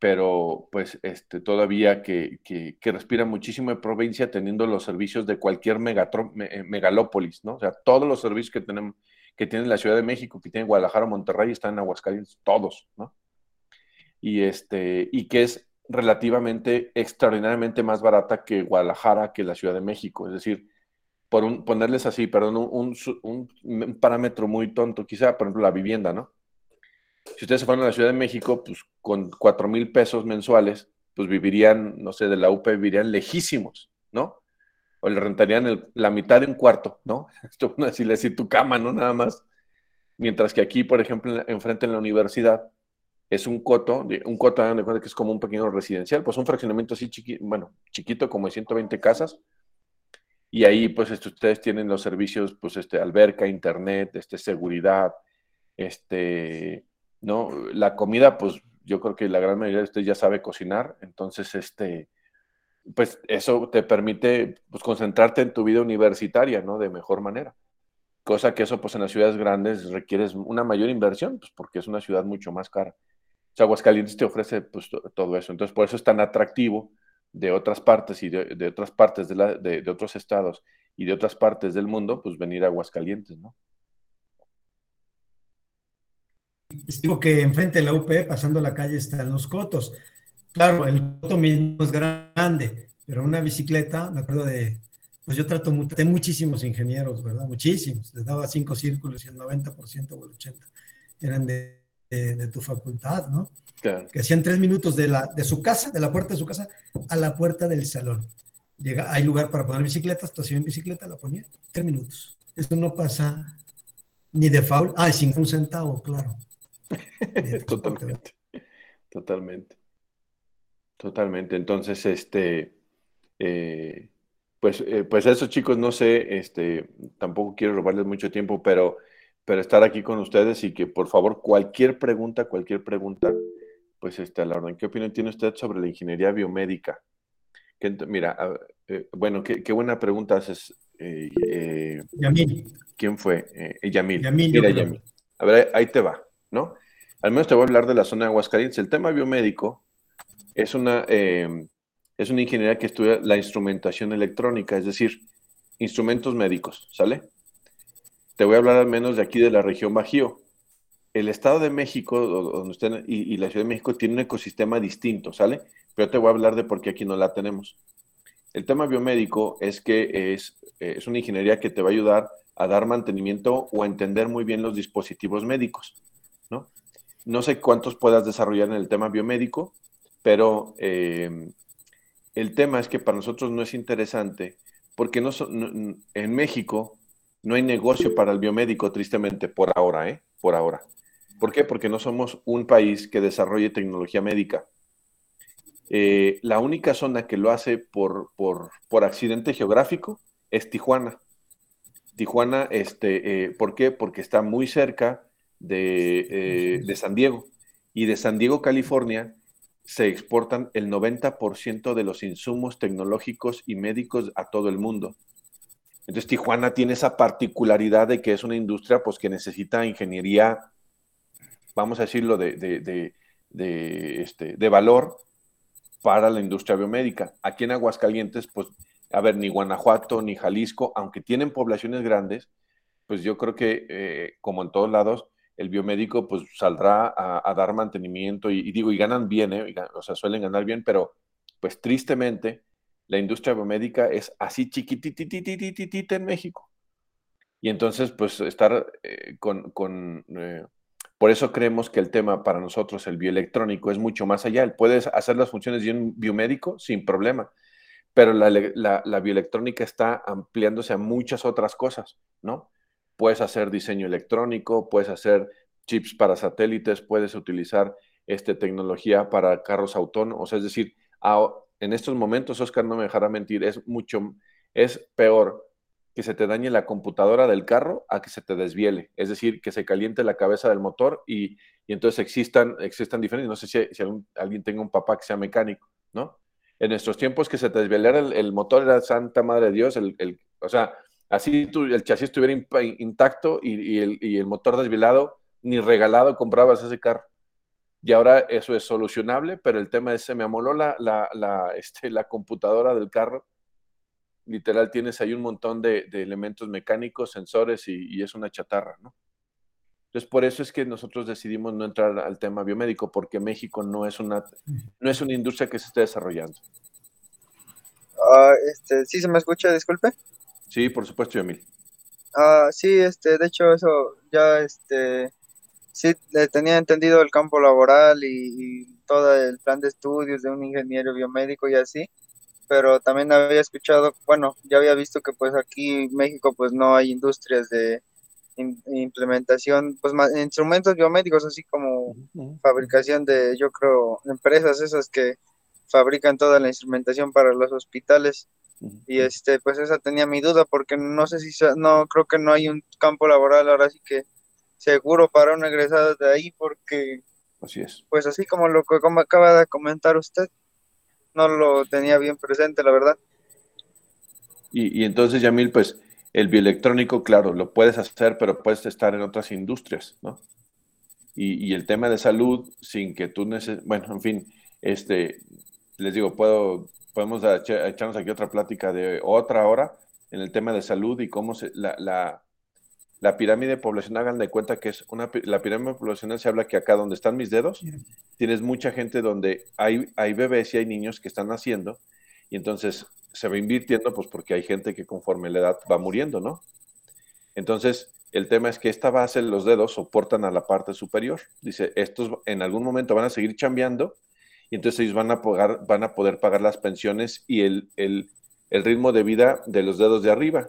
pero pues este, todavía que, que, respira muchísimo de provincia teniendo los servicios de cualquier eh, megalópolis, ¿no? O sea, todos los servicios que tenemos, que tiene la Ciudad de México, que tiene Guadalajara, Monterrey, están en Aguascalientes, todos, ¿no? Y, este, y que es relativamente, extraordinariamente más barata que Guadalajara, que la Ciudad de México. Es decir, por ponerles así, perdón, un, parámetro muy tonto, quizá, por ejemplo, la vivienda, ¿no? Si ustedes se fueran a la Ciudad de México, pues con cuatro mil pesos mensuales, pues vivirían, no sé, de la UP vivirían lejísimos, ¿no? O le rentarían la mitad de un cuarto, ¿no? Esto así tu cama, ¿no? Nada más. Mientras que aquí, por ejemplo, enfrente en la universidad, es un coto, un coto, de cuenta que es como un pequeño residencial, pues un fraccionamiento así chiquito, bueno, chiquito como de 120 casas, y ahí pues este, ustedes tienen los servicios, pues este, alberca, internet, este, seguridad, este, ¿no? La comida, pues yo creo que la gran mayoría de ustedes ya sabe cocinar, entonces, este, pues eso te permite pues, concentrarte en tu vida universitaria, ¿no? De mejor manera. Cosa que eso, pues en las ciudades grandes requiere una mayor inversión, pues porque es una ciudad mucho más cara. O sea, Aguascalientes te ofrece pues todo eso. Entonces, por eso es tan atractivo de otras partes y de, otras partes de, la, de, otros estados y de otras partes del mundo, pues venir a Aguascalientes, ¿no? Digo que enfrente de la UP, pasando la calle, están los cotos. Claro, el coto mismo es grande, pero una bicicleta, me acuerdo de, pues yo trato, de muchísimos ingenieros, ¿verdad? Muchísimos. Les daba cinco círculos y el 90% o el 80% eran de, de tu facultad, ¿no? Que hacían tres minutos de, la, de su casa, de la puerta de su casa, a la puerta del salón. Llega, hay lugar para poner bicicletas, estación en bicicleta, la ponía, tres minutos. Esto no pasa ni de foul, ah, sin un centavo, claro. totalmente, totalmente, totalmente. Entonces, este, eh, pues, eh, pues eso chicos, no sé, este, tampoco quiero robarles mucho tiempo, pero, pero estar aquí con ustedes y que por favor cualquier pregunta, cualquier pregunta, pues este, a la orden. ¿Qué opinión tiene usted sobre la ingeniería biomédica? mira, eh, bueno, qué, buena pregunta haces. Eh, eh, Yamil. ¿Quién fue? Yamil. Yamil, mira, Yamil. A ver, ahí te va, ¿no? Al menos te voy a hablar de la zona de Aguascalientes. El tema biomédico es una, es una ingeniería que estudia la instrumentación electrónica, es decir, instrumentos médicos, ¿sale? Te voy a hablar al menos de aquí de la región Bajío. El Estado de México donde usted, y, la Ciudad de México tiene un ecosistema distinto, ¿sale? Pero te voy a hablar de por qué aquí no la tenemos. El tema biomédico es que es, es una ingeniería que te va a ayudar a dar mantenimiento o a entender muy bien los dispositivos médicos, ¿no? No sé cuántos puedas desarrollar en el tema biomédico, pero eh, el tema es que para nosotros no es interesante porque no, en México no hay negocio para el biomédico, tristemente, por ahora, ¿eh? Por ahora. ¿Por qué? Porque no somos un país que desarrolle tecnología médica. Eh, la única zona que lo hace por, por, por, accidente geográfico es Tijuana. Tijuana, este, eh, ¿por qué? Porque está muy cerca de, eh, de San Diego. Y de San Diego, California, se exportan el 90% de los insumos tecnológicos y médicos a todo el mundo. Entonces Tijuana tiene esa particularidad de que es una industria pues, que necesita ingeniería, vamos a decirlo, de, de, este, de valor para la industria biomédica. Aquí en Aguascalientes, pues, a ver, ni Guanajuato ni Jalisco, aunque tienen poblaciones grandes, pues yo creo que, eh, como en todos lados, el biomédico pues saldrá a, dar mantenimiento y, digo, y ganan bien, ¿eh? o sea, suelen ganar bien, pero pues tristemente la industria biomédica es así chiquitititititita en México. Y entonces, pues estar eh, con, con eh, por eso creemos que el tema para nosotros, el bioelectrónico, es mucho más allá. Él puede hacer las funciones de un biomédico sin problema, pero la, la, la bioelectrónica está ampliándose a muchas otras cosas, ¿no? puedes hacer diseño electrónico, puedes hacer chips para satélites, puedes utilizar este, tecnología para carros autónomos, es decir, en estos momentos, Oscar no me dejará mentir, es mucho, es peor que se te dañe la computadora del carro a que se te desviele, es decir, que se caliente la cabeza del motor y, entonces existan, existan diferentes, no sé si, alguien tenga un papá que sea mecánico, ¿no? En nuestros tiempos que se te el, motor era Santa Madre de Dios, el, el, o sea, Así el chasis estuviera intacto y, el, motor desvilado, ni regalado comprabas ese carro. Y ahora eso es solucionable, pero el tema es, se me amoló la, la, este, la computadora del carro. Literal, tienes ahí un montón de, elementos mecánicos, sensores y, es una chatarra, ¿no? Entonces, por eso es que nosotros decidimos no entrar al tema biomédico, porque México no es una, no es una industria que se esté desarrollando. Ah, este, ¿Sí se me escucha? Disculpe. Sí, por supuesto, Emil. Ah, sí, este, de hecho, eso ya, este, sí, tenía entendido el campo laboral y, todo el plan de estudios de un ingeniero biomédico y así, pero también había escuchado, bueno, ya había visto que pues aquí en México pues no hay industrias de implementación, pues instrumentos biomédicos, así como fabricación de, yo creo, empresas esas que fabrican toda la instrumentación para los hospitales. Y este, pues esa tenía mi duda porque no sé si, no, creo que no hay un campo laboral ahora sí que seguro para un egresado de ahí porque... Así es. Pues así como lo que como acaba de comentar usted, no lo tenía bien presente, la verdad. Y, y entonces, Yamil, pues el bioelectrónico, claro, lo puedes hacer, pero puedes estar en otras industrias, ¿no? Y, y el tema de salud, sin que tú necesites, bueno, en fin, este, les digo, puedo podemos echarnos aquí otra plática de otra hora en el tema de salud y cómo se, la, la, pirámide poblacional, hagan de cuenta que es una, la pirámide poblacional se habla que acá donde están mis dedos, tienes mucha gente donde hay, hay bebés y hay niños que están naciendo y entonces se va invirtiendo pues porque hay gente que conforme la edad va muriendo, ¿no? Entonces, el tema es que esta base, los dedos, soportan a la parte superior. Dice, estos en algún momento van a seguir chambeando y entonces ellos van a, pagar, van a poder pagar las pensiones y el, el, el ritmo de vida de los dedos de arriba.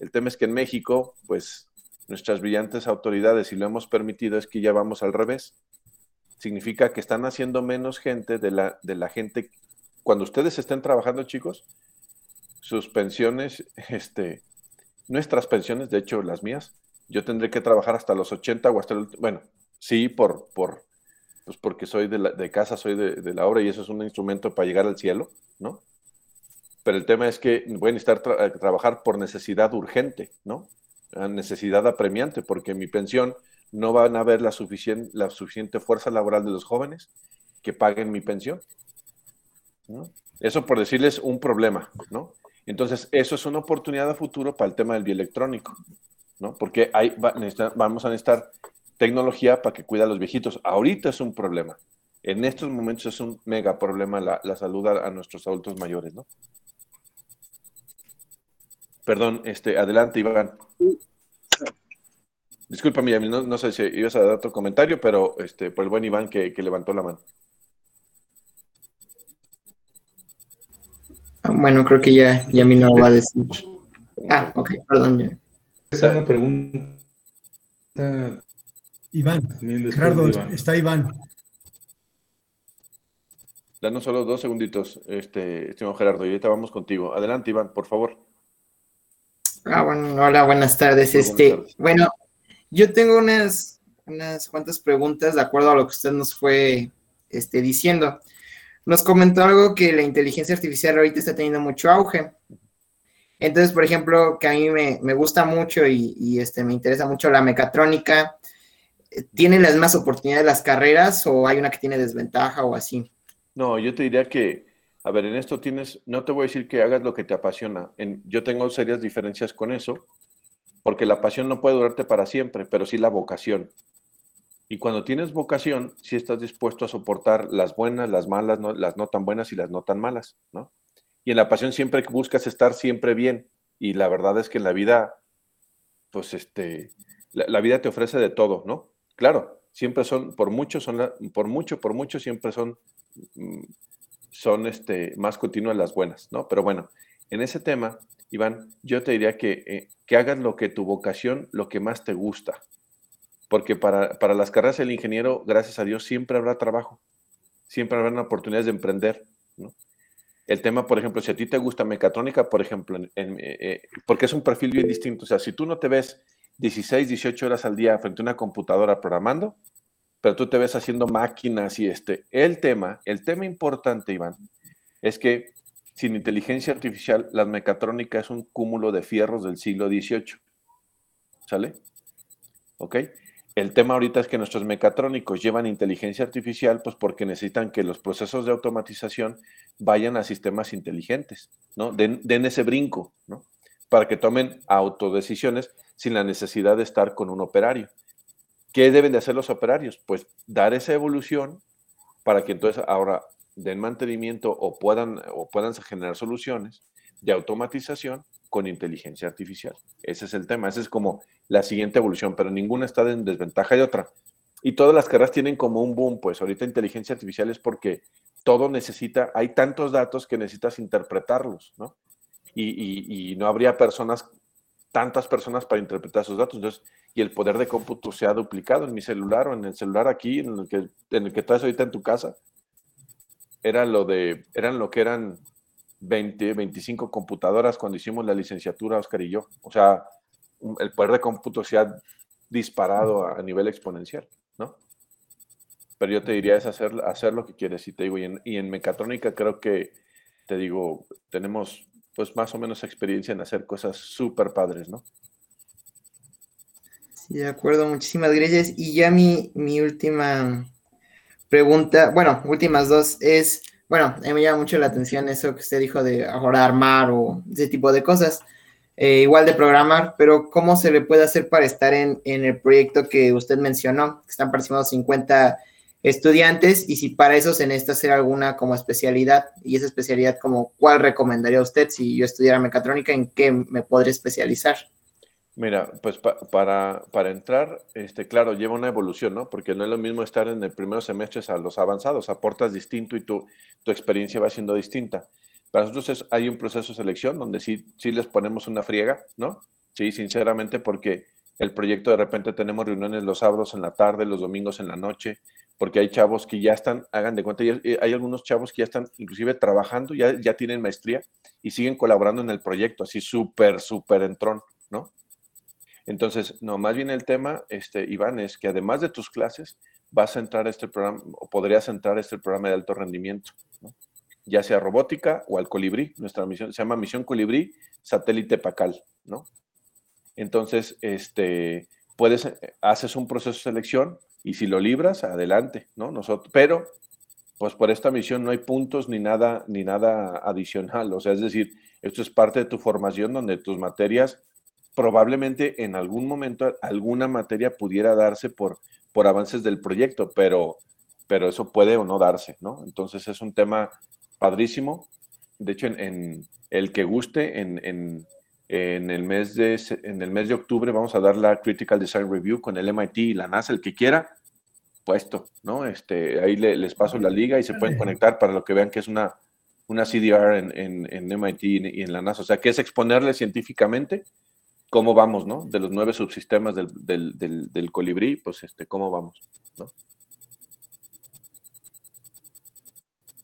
El tema es que en México, pues nuestras brillantes autoridades, y lo hemos permitido, es que ya vamos al revés. Significa que están haciendo menos gente de la, de la gente. Cuando ustedes estén trabajando, chicos, sus pensiones, este, nuestras pensiones, de hecho las mías, yo tendré que trabajar hasta los 80 o hasta el, bueno, sí, por, por, pues porque soy de, la, de casa, soy de, la obra y eso es un instrumento para llegar al cielo, ¿no? Pero el tema es que voy a necesitar trabajar por necesidad urgente, ¿no? Necesidad apremiante, porque en mi pensión no van a haber la, suficiente la suficiente fuerza laboral de los jóvenes que paguen mi pensión. Eso por decirles un problema, ¿no? Entonces, eso es una oportunidad a futuro para el tema del bioelectrónico. ¿no? Porque hay, vamos a necesitar tecnología para que cuide a los viejitos. Ahorita es un problema. En estos momentos es un mega problema la, salud a, nuestros adultos mayores, ¿no? Perdón, este, adelante, Iván. Disculpa, Miguel, no, no, sé si ibas a dar otro comentario, pero este, por el buen Iván que, levantó la mano. Ah, bueno, creo que ya, ya a mí no va a decir. Ah, ok, perdón. Esa una pregunta. Iván, Gerardo, está Iván. Danos solo dos segunditos, este, estimado Gerardo, y ahorita vamos contigo. Adelante, Iván, por favor. Ah, bueno, hola, buenas tardes. este, bueno, yo tengo unas, unas cuantas preguntas de acuerdo a lo que usted nos fue este, diciendo. Nos comentó algo que la inteligencia artificial ahorita está teniendo mucho auge. Entonces, por ejemplo, que a mí me, gusta mucho y, este, me interesa mucho la mecatrónica. ¿Tienen las más oportunidades las carreras o hay una que tiene desventaja o así? No, yo te diría que, a ver, en esto tienes, no te voy a decir que hagas lo que te apasiona. Yo tengo serias diferencias con eso, porque la pasión no puede durarte para siempre, pero sí la vocación. Y cuando tienes vocación, sí estás dispuesto a soportar las buenas, las malas, las no tan buenas y las no tan malas, ¿no? Y en la pasión siempre buscas estar siempre bien. Y la verdad es que en la vida, pues este, la, vida te ofrece de todo, ¿no? Claro, siempre son, por mucho, son, por mucho, por mucho, siempre son, mm, son este, más continuas las buenas, ¿no? Pero bueno, en ese tema, Iván, yo te diría que, eh, que hagas lo que tu vocación, lo que más te gusta. Porque para, para, las carreras del ingeniero, gracias a Dios, siempre habrá trabajo. Siempre habrá oportunidades de emprender. ¿no? El tema, por ejemplo, si a ti te gusta mecatrónica, por ejemplo, eh, eh, porque es un perfil bien distinto. O sea, si tú no te ves 16, 18 horas al día frente a una computadora programando, pero tú te ves haciendo máquinas y este, el tema, el tema importante, Iván, es que sin inteligencia artificial, la mecatrónica es un cúmulo de fierros del siglo XVIII. ¿Sale? ¿Ok? El tema ahorita es que nuestros mecatrónicos llevan inteligencia artificial, pues porque necesitan que los procesos de automatización vayan a sistemas inteligentes, ¿no? Den, den ese brinco, ¿no? Para que tomen autodecisiones sin la necesidad de estar con un operario. ¿Qué deben de hacer los operarios? Pues dar esa evolución para que entonces ahora den mantenimiento o puedan, o puedan generar soluciones de automatización con inteligencia artificial. Ese es el tema, esa es como la siguiente evolución, pero ninguna está en desventaja de otra. Y todas las carreras tienen como un boom, pues ahorita inteligencia artificial es porque todo necesita, hay tantos datos que necesitas interpretarlos, ¿no? Y, y no habría personas, tantas personas para interpretar esos datos. Y el poder de cómputo se ha duplicado en mi celular o en el celular aquí, en el que, en el que estás ahorita en tu casa era lo de, eran lo que eran 20, 25 computadoras cuando hicimos la licenciatura, Oscar y yo. O sea, el poder de cómputo se ha disparado a, nivel exponencial, ¿no? Pero yo te diría es hacer, hacer lo que quieres y te digo, y en mecatrónica creo que, te digo, tenemos pues más o menos experiencia en hacer cosas súper padres, ¿no? Sí, de acuerdo, muchísimas gracias. Y ya mi, mi última pregunta, bueno, últimas dos, es, bueno, a mí me llama mucho la atención eso que usted dijo de ahora armar o ese tipo de cosas, eh, igual de programar, pero ¿cómo se le puede hacer para estar en, el proyecto que usted mencionó? Que están participando 50 estudiantes y si para eso se necesita hacer alguna como especialidad y esa especialidad como cuál recomendaría usted si yo estudiara mecatrónica, en qué me podría especializar? Mira, pues para, para entrar, este, claro, lleva una evolución, ¿no? Porque no es lo mismo estar en el primer semestre a los avanzados, aportas distinto y tu, tu experiencia va siendo distinta. Para nosotros hay un proceso de selección donde sí, sí les ponemos una friega, ¿no? Sí, sinceramente, porque el proyecto de repente tenemos reuniones los sábados en la tarde, los domingos en la noche, porque hay chavos que ya están, hagan de cuenta, hay algunos chavos que ya están inclusive trabajando, ya, ya tienen maestría y siguen colaborando en el proyecto, así súper, súper entrón, ¿no? Entonces, no, más bien el tema, este, Iván, es que además de tus clases, vas a entrar a este programa, o podrías entrar a este programa de alto rendimiento, ya sea robótica o al colibrí. Nuestra misión se llama Misión Colibrí Satélite Pacal, ¿no? Entonces, este, puedes, eh, haces un proceso de selección y si lo libras, adelante, ¿no? Nosotros, pero, pues por esta misión no hay puntos ni nada, ni nada adicional, o sea, es decir, esto es parte de tu formación donde tus materias probablemente en algún momento alguna materia pudiera darse por, por avances del proyecto, pero, pero eso puede o no darse, ¿no? Entonces es un tema padrísimo. De hecho, en, el que guste, en, en, en, el mes de, en el mes de octubre vamos a dar la Critical Design Review con el MIT y la NASA, el que quiera, puesto, ¿no? Este, ahí les paso la liga y se pueden conectar para lo que vean que es una, una CDR en, en, MIT y en la NASA. O sea, que es exponerle científicamente cómo vamos, ¿no? De los nueve subsistemas del, del, del, colibrí, pues, este, cómo vamos, ¿no?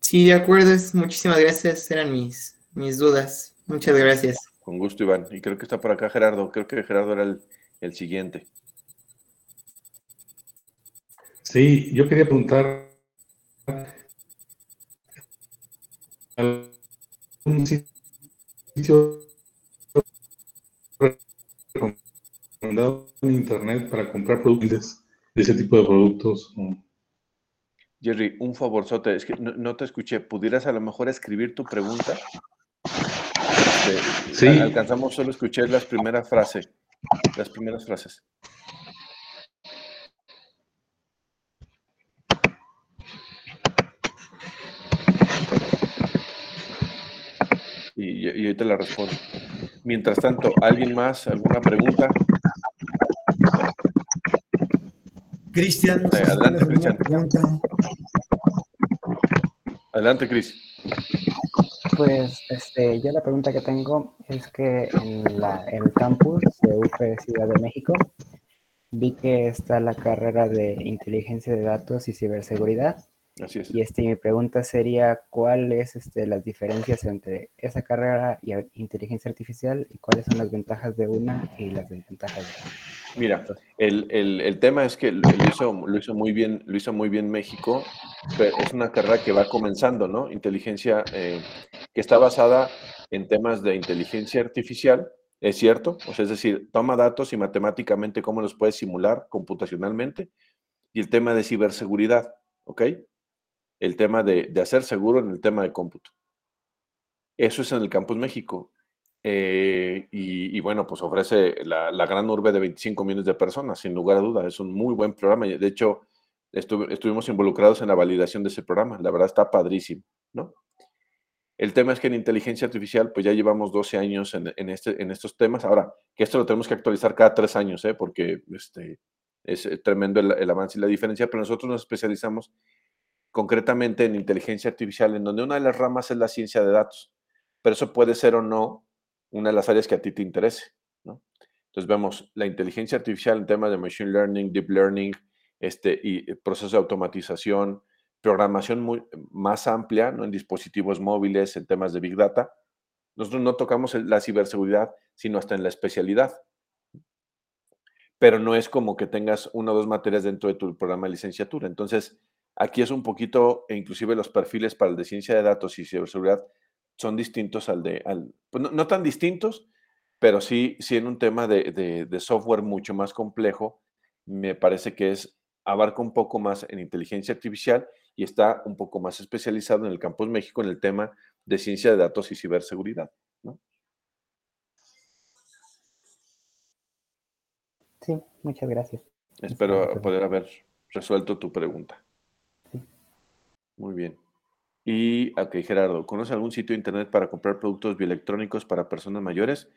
Sí, de acuerdo. Muchísimas gracias. Eran mis, mis dudas. Muchas gracias. Con gusto, Iván. Y creo que está por acá Gerardo. Creo que Gerardo era el, el siguiente. Sí, yo quería preguntar un sitio recomendado en internet para comprar productos de ese tipo de productos. Jerry, un favorzote, es que no, te escuché. ¿Pudieras a lo mejor escribir tu pregunta? Este, sí. Alcanzamos solo escuchar las primeras frases. Las primeras frases. y, y te la respondo. Mientras tanto, ¿alguien más? ¿Alguna pregunta? Cristian. adelante, Cristian. Adelante, Cris. Pues este, yo la pregunta que tengo es que en, la, el campus de UP Ciudad de México vi que está la carrera de inteligencia de datos y ciberseguridad y este, mi pregunta sería, ¿cuáles este, las diferencias entre esa carrera y inteligencia artificial y cuáles son las ventajas de una y las desventajas de otra? Mira, el, el, el, tema es que lo hizo, lo hizo muy bien, lo hizo muy bien México, pero es una carrera que va comenzando, ¿no? Inteligencia eh, que está basada en temas de inteligencia artificial, es cierto, o sea, es decir, toma datos y matemáticamente cómo los puedes simular computacionalmente, y el tema de ciberseguridad, ¿ok? el tema de, hacer seguro en el tema de cómputo. Eso es en el Campus México. Eh, y, bueno, pues ofrece la, gran urbe de 25 millones de personas, sin lugar a dudas. Es un muy buen programa. De hecho, estuvimos involucrados en la validación de ese programa. La verdad está padrísimo, ¿no? El tema es que en inteligencia artificial, pues ya llevamos 12 años en, este, en estos temas. Ahora, que esto lo tenemos que actualizar cada tres años, ¿eh? porque este, es tremendo el, avance y la diferencia, pero nosotros nos especializamos concretamente en inteligencia artificial, en donde una de las ramas es la ciencia de datos, pero eso puede ser o no una de las áreas que a ti te interese. ¿no? Entonces vemos la inteligencia artificial en temas de machine learning, deep learning, este, y procesos de automatización, programación muy, más amplia ¿no? en dispositivos móviles, en temas de big data. Nosotros no tocamos la ciberseguridad, sino hasta en la especialidad. Pero no es como que tengas una o dos materias dentro de tu programa de licenciatura. Entonces, Aquí es un poquito, e inclusive los perfiles para el de ciencia de datos y ciberseguridad son distintos al de, al, pues no, tan distintos, pero sí, sí en un tema de, software mucho más complejo, me parece que es, abarca un poco más en inteligencia artificial y está un poco más especializado en el Campus México en el tema de ciencia de datos y ciberseguridad. Sí, muchas gracias. Espero poder haber resuelto tu pregunta. Muy bien. Y, ok, Gerardo, ¿conoce algún sitio de internet para comprar productos bioelectrónicos para personas mayores?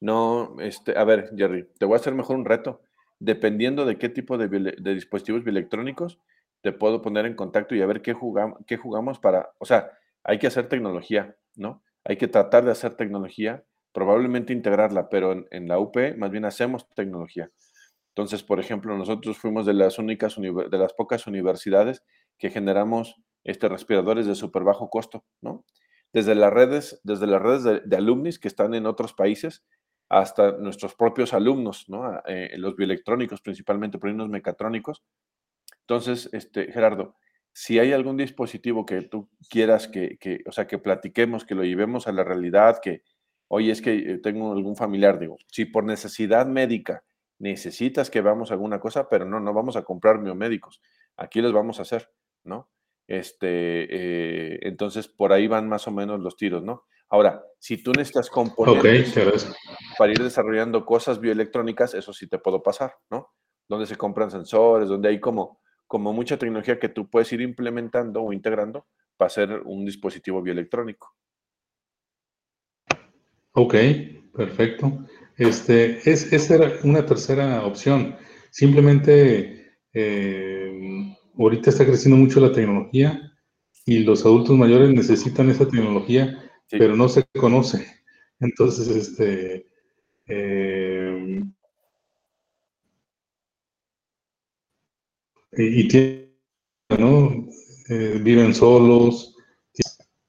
No, este, a ver, Jerry, te voy a hacer mejor un reto. Dependiendo de qué tipo de, dispositivos bioelectrónicos, te puedo poner en contacto y a ver qué jugamos, qué jugamos para, o sea, hay que hacer tecnología, ¿no? Hay que tratar de hacer tecnología, probablemente integrarla, pero en, la UP más bien hacemos tecnología. Entonces, por ejemplo, nosotros fuimos de las únicas, de las pocas universidades que generamos este, respiradores de súper bajo costo, ¿no? Desde las redes, desde las redes de, de, alumnis que están en otros países hasta nuestros propios alumnos, ¿no? Eh, los bioelectrónicos principalmente, pero unos mecatrónicos. Entonces, este, Gerardo, si hay algún dispositivo que tú quieras que, que, o sea, que platiquemos, que lo llevemos a la realidad, que, oye, es que eh, tengo algún familiar, digo, si por necesidad médica necesitas que veamos alguna cosa, pero no, no vamos a comprar biomédicos, aquí les vamos a hacer, ¿no? Este, eh, entonces, por ahí van más o menos los tiros, ¿no? Ahora, si tú necesitas componentes para ir desarrollando cosas bioelectrónicas, eso sí te puedo pasar, ¿no? Donde se compran sensores, donde hay como, como mucha tecnología que tú puedes ir implementando o integrando para hacer un dispositivo bioelectrónico. Ok, perfecto. Este, es, esa era una tercera opción. Simplemente, eh, ahorita está creciendo mucho la tecnología y los adultos mayores necesitan esa tecnología, pero no se conoce. Entonces, este, eh, y, tienen. Eh, viven solos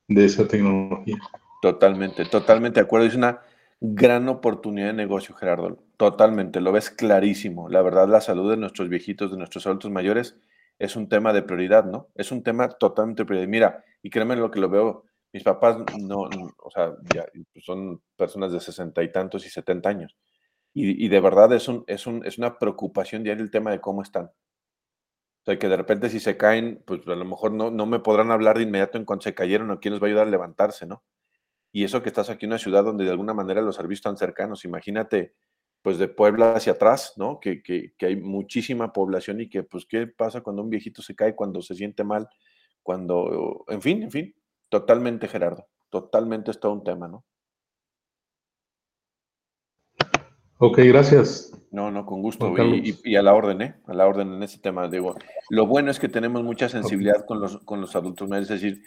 de esa tecnología. Totalmente, totalmente de acuerdo. Es una gran oportunidad de negocio, Gerardo. Totalmente, lo ves clarísimo. La verdad, la salud de nuestros viejitos, de nuestros adultos mayores, es un tema de prioridad, ¿no? Es un tema totalmente prioridad. Mira, y créeme lo que lo veo, mis papás no, o sea, ya son personas de sesenta y tantos y setenta años. Y, de verdad es, un, es, un, es una preocupación diaria el tema de cómo están. O sea, que de repente si se caen, pues a lo mejor no, no me podrán hablar de inmediato en cuanto se cayeron o quién les va a ayudar a levantarse, ¿no? Y eso que estás aquí en una ciudad donde de alguna manera los visto tan cercanos. Imagínate, pues de Puebla hacia atrás, ¿no? Que, que, que, hay muchísima población y que, pues, ¿qué pasa cuando un viejito se cae, cuando se siente mal, cuando, en fin, en fin, totalmente, Gerardo, totalmente es todo un tema, ¿no? Ok, gracias. No, no, con gusto. Y, a la orden, ¿eh? A la orden en ese tema. Digo, lo bueno es que tenemos mucha sensibilidad con, los, con los adultos mayores, es decir,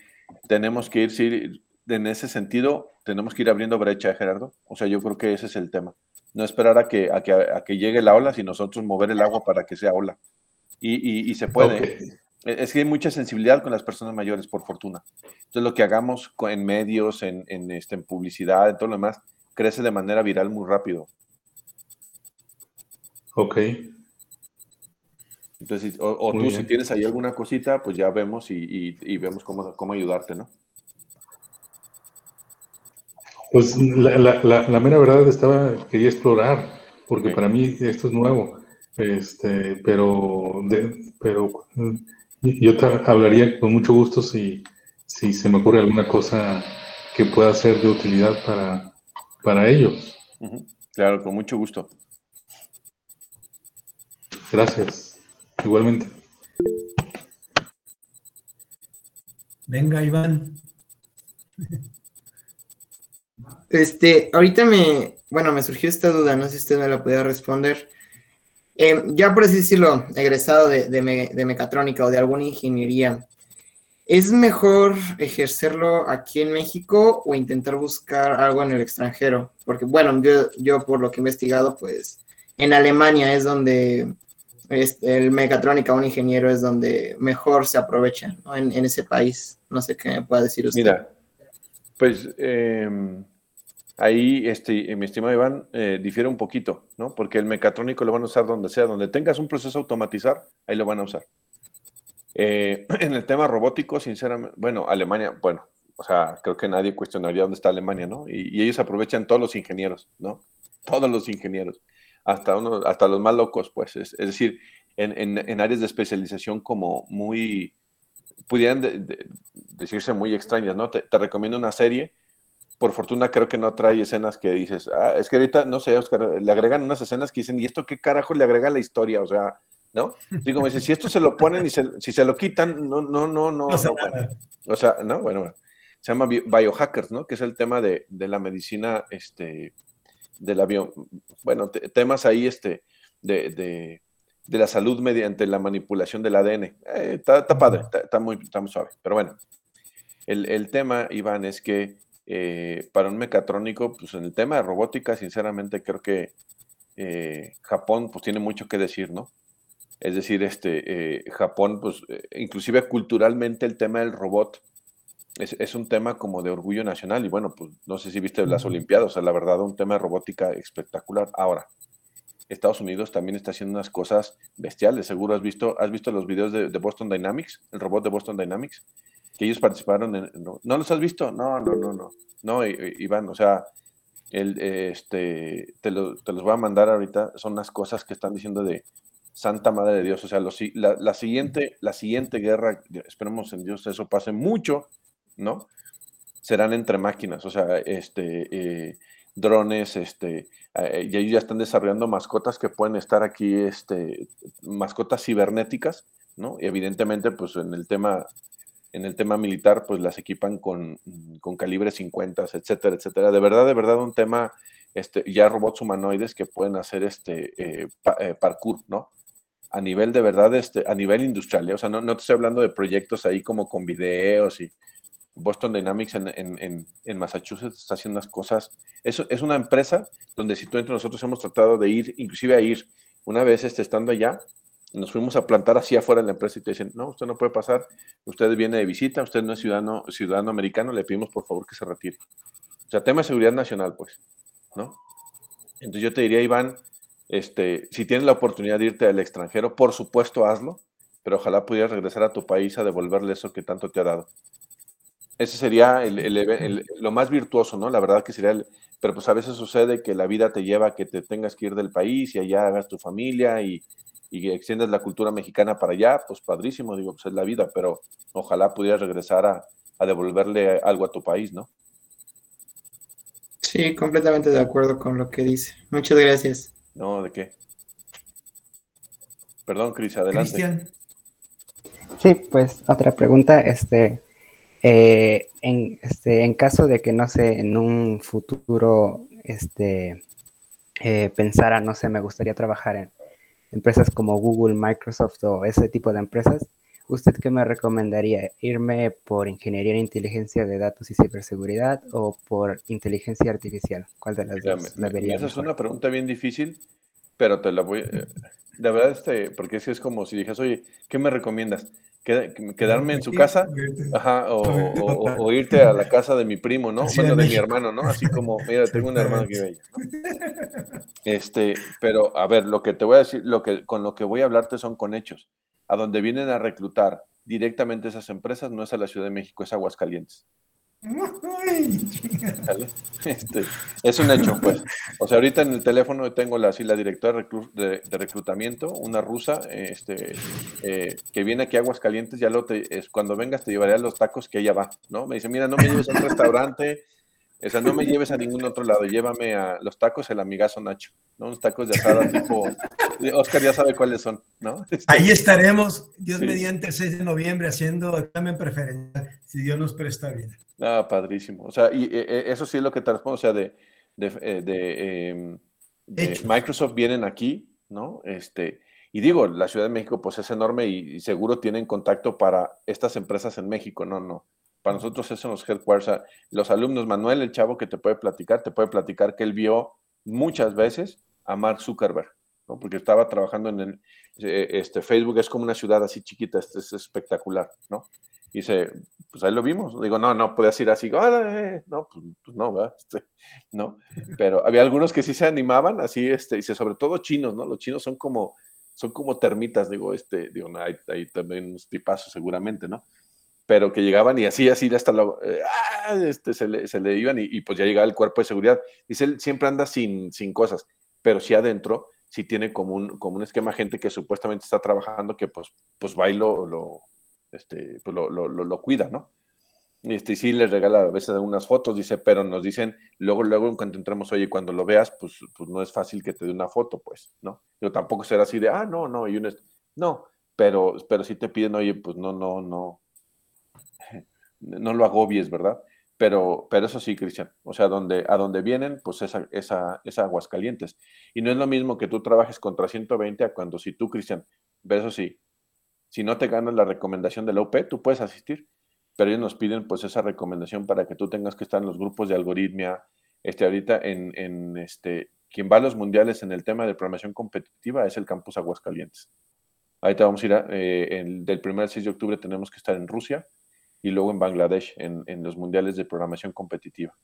tenemos que ir, sí, en ese sentido, tenemos que ir abriendo brecha, Gerardo. O sea, yo creo que ese es el tema. No esperar a que, a que, a que llegue la ola, sino nosotros mover el agua para que sea ola. Y, y, se puede. E, es que hay mucha sensibilidad con las personas mayores, por fortuna. Entonces, lo que hagamos en medios, en, en, este, en publicidad, en todo lo demás, crece de manera viral muy rápido. Ok. Entonces, o, tú si tienes ahí alguna cosita, pues ya vemos y, vemos cómo, cómo ayudarte, ¿no? Pues la, mera verdad estaba, quería explorar, porque para mí esto es nuevo, este, pero, pero yo te hablaría con mucho gusto si, si se me ocurre alguna cosa que pueda ser de utilidad para, para ellos. Claro, con mucho gusto. Gracias. Igualmente. Venga, Iván. Este, ahorita me, bueno, me surgió esta duda, no sé si usted me la podía responder. Eh, ya por así decirlo, egresado de, de, mecatrónica o de alguna ingeniería, ¿es mejor ejercerlo aquí en México o intentar buscar algo en el extranjero? Porque, bueno, yo, yo por lo que he investigado, pues en Alemania es donde el mecatrónica, un ingeniero es donde mejor se aprovecha en, ese país. No sé qué me pueda decir usted. Mira, pues em, ahí, este, mi estimado Iván, eh, difiere un poquito, ¿no? Porque el mecatrónico lo van a usar donde sea, donde tengas un proceso automatizar, ahí lo van a usar. Eh, en el tema robótico, sinceramente, bueno, Alemania, bueno, o sea, creo que nadie cuestionaría dónde está Alemania, ¿no? Y ellos aprovechan todos los ingenieros, ¿no? Todos los ingenieros hasta, uno, hasta los más locos, pues. Es, decir, en, áreas de especialización como muy, pudieran decirse muy extrañas, ¿no? Te, recomiendo una serie. Por fortuna creo que no trae escenas que dices, ah, es que ahorita, no sé, Oscar, le agregan unas escenas que dicen, ¿y esto qué carajo le agrega a la historia? O sea, ¿no? Digo, me dice, si esto se lo ponen y si se lo quitan, no, no, no, no. o sea, no, bueno, se llama biohackers, ¿no? Que es el tema de, de la medicina, este, del avión, bueno, temas ahí este, de, de, de, la salud mediante la manipulación del ADN. Eh, está, padre, está, muy, suave. Pero bueno, el, el tema, Iván, es que eh, para un mecatrónico, pues en el tema de robótica, sinceramente creo que eh, Japón pues tiene mucho que decir, ¿no? Es decir, este, Japón, pues inclusive culturalmente el tema del robot es, un tema como de orgullo nacional y bueno, pues no sé si viste las Olimpiadas, o sea, la verdad, un tema de robótica espectacular. Ahora, Estados Unidos también está haciendo unas cosas bestiales, seguro has visto, has visto los videos de, Boston Dynamics, el robot de Boston Dynamics, que ellos participaron en... ¿No, los has visto? No, no, no, no. No, Iván, o sea, el, este, te, lo, te los voy a mandar ahorita, son unas cosas que están diciendo de Santa Madre de Dios, o sea, la, la, siguiente, la siguiente guerra, esperemos en Dios eso pase mucho, ¿no? serán entre máquinas, o sea, este, eh, drones, este, eh, y ellos ya están desarrollando mascotas que pueden estar aquí, este, mascotas cibernéticas, ¿no? Y evidentemente, pues en el tema, en el tema militar, pues las equipan con, con calibre 50, etcétera, etcétera. De verdad, de verdad, un tema, este, ya robots humanoides que pueden hacer este eh, eh, parkour, ¿no? A nivel de verdad, este, a nivel industrial, o sea, no, no te estoy hablando de proyectos ahí como con videos y Boston Dynamics en, Massachusetts está haciendo unas cosas. Es, es una empresa donde si tú entre nosotros hemos tratado de ir, inclusive a ir una vez este, estando allá, nos fuimos a plantar así afuera de la empresa y te dicen, no, usted no puede pasar, usted viene de visita, usted no es ciudadano, ciudadano americano, le pedimos por favor que se retire. O sea, tema de seguridad nacional, pues, ¿no? Entonces yo te diría, Iván, este, si tienes la oportunidad de irte al extranjero, por supuesto hazlo, pero ojalá pudieras regresar a tu país a devolverle eso que tanto te ha dado. Ese sería lo más virtuoso, ¿no? La verdad que sería el, pero pues a veces sucede que la vida te lleva a que te tengas que ir del país y allá hagas tu familia y, y extiendes la cultura mexicana para allá, pues padrísimo, digo, pues es la vida, pero ojalá pudieras regresar a, a devolverle algo a tu país, ¿no? Sí, completamente de acuerdo con lo que dice. Muchas gracias. No, ¿de qué? Perdón, Cris, adelante. Cristian. Sí, pues otra pregunta, este, eh, en, este, en caso de que, no sé, en un futuro este, eh, pensara, no sé, me gustaría trabajar en empresas como Google, Microsoft o ese tipo de empresas, ¿usted qué me recomendaría? ¿Irme por ingeniería en inteligencia de datos y ciberseguridad o por inteligencia artificial? ¿Cuál de las dos me, vería Esa es una pregunta bien difícil, pero te la voy... Eh, de verdad, este, porque si es como si dijeras, oye, ¿qué me recomiendas? Quedarme en su casa, ajá, o, irte a la casa de mi primo, ¿no? Bueno, de mi hermano, ¿no? Así como, mira, tengo un hermano que bello. Este, pero a ver, lo que te voy a decir, lo que, con lo que voy a hablarte son con hechos. A donde vienen a reclutar directamente esas empresas no es a la Ciudad de México, es Aguascalientes. Este, es un hecho, pues. O sea, ahorita en el teléfono tengo la, la directora de, reclutamiento, una rusa, este, eh, que viene aquí a Aguascalientes, ya lo te, es, cuando vengas te llevaré a los tacos que ella va, ¿no? Me dice, mira, no me lleves a un restaurante, o sea, no me lleves a ningún otro lado, llévame a los tacos el amigazo Nacho, ¿no? Unos tacos de asada tipo, Oscar ya sabe cuáles son, ¿no? Este, Ahí estaremos, Dios mediante el 6 de noviembre, haciendo examen preferencial, si Dios nos presta bien. Ah, padrísimo. O sea, y eh, eh, eso sí es lo que te respondo, o sea, de, de, eh, em, Microsoft vienen aquí, ¿no? Este, y digo, la Ciudad de México pues es enorme y, seguro tienen contacto para estas empresas en México, no, no. Para nosotros eso los headquarters, los alumnos, Manuel, el chavo que te puede platicar, te puede platicar que él vio muchas veces a Mark Zuckerberg, ¿no? Porque estaba trabajando en el, este, Facebook es como una ciudad así chiquita, es, es espectacular, ¿no? Y dice, pues ahí lo vimos. Digo, no, no puedes ir así, no, pues, pues, no. Este, no. Pero había algunos que sí se animaban, así, este, dice, sobre todo chinos, ¿no? Los chinos son como, son como termitas, digo, este, digo, no, hay, hay también unos tipazos seguramente, ¿no? Pero que llegaban y así, así, hasta luego, eh, ah, este, se, le, se le iban y, pues ya llegaba el cuerpo de seguridad. Dice, él siempre anda sin, sin cosas, pero sí adentro, sí tiene como un, como un esquema gente que supuestamente está trabajando que pues, pues va y lo este, pues lo, lo, lo, cuida, ¿no? Este, y sí les regala a veces unas fotos, dice, pero nos dicen, luego, luego en cuanto entramos, oye, cuando lo veas, pues, pues no es fácil que te dé una foto, pues, ¿no? Yo tampoco será así de, ah, no, no, y uno no, pero, pero sí te piden, oye, pues no, no, no, no lo agobies, ¿verdad? Pero, pero eso sí, Cristian, o sea, donde, a donde vienen, pues esa, esa, esa Aguascalientes. Y no es lo mismo que tú trabajes contra 120 a cuando si tú, Cristian, eso sí, si no te ganas la recomendación de la UP, tú puedes asistir, pero ellos nos piden pues esa recomendación para que tú tengas que estar en los grupos de algoritmia. Este, ahorita en, este, quien va a los mundiales en el tema de programación competitiva es el campus Aguascalientes. Ahorita vamos a ir, a, eh, del 1 al 6 de octubre tenemos que estar en Rusia y luego en Bangladesh en, en los mundiales de programación competitiva.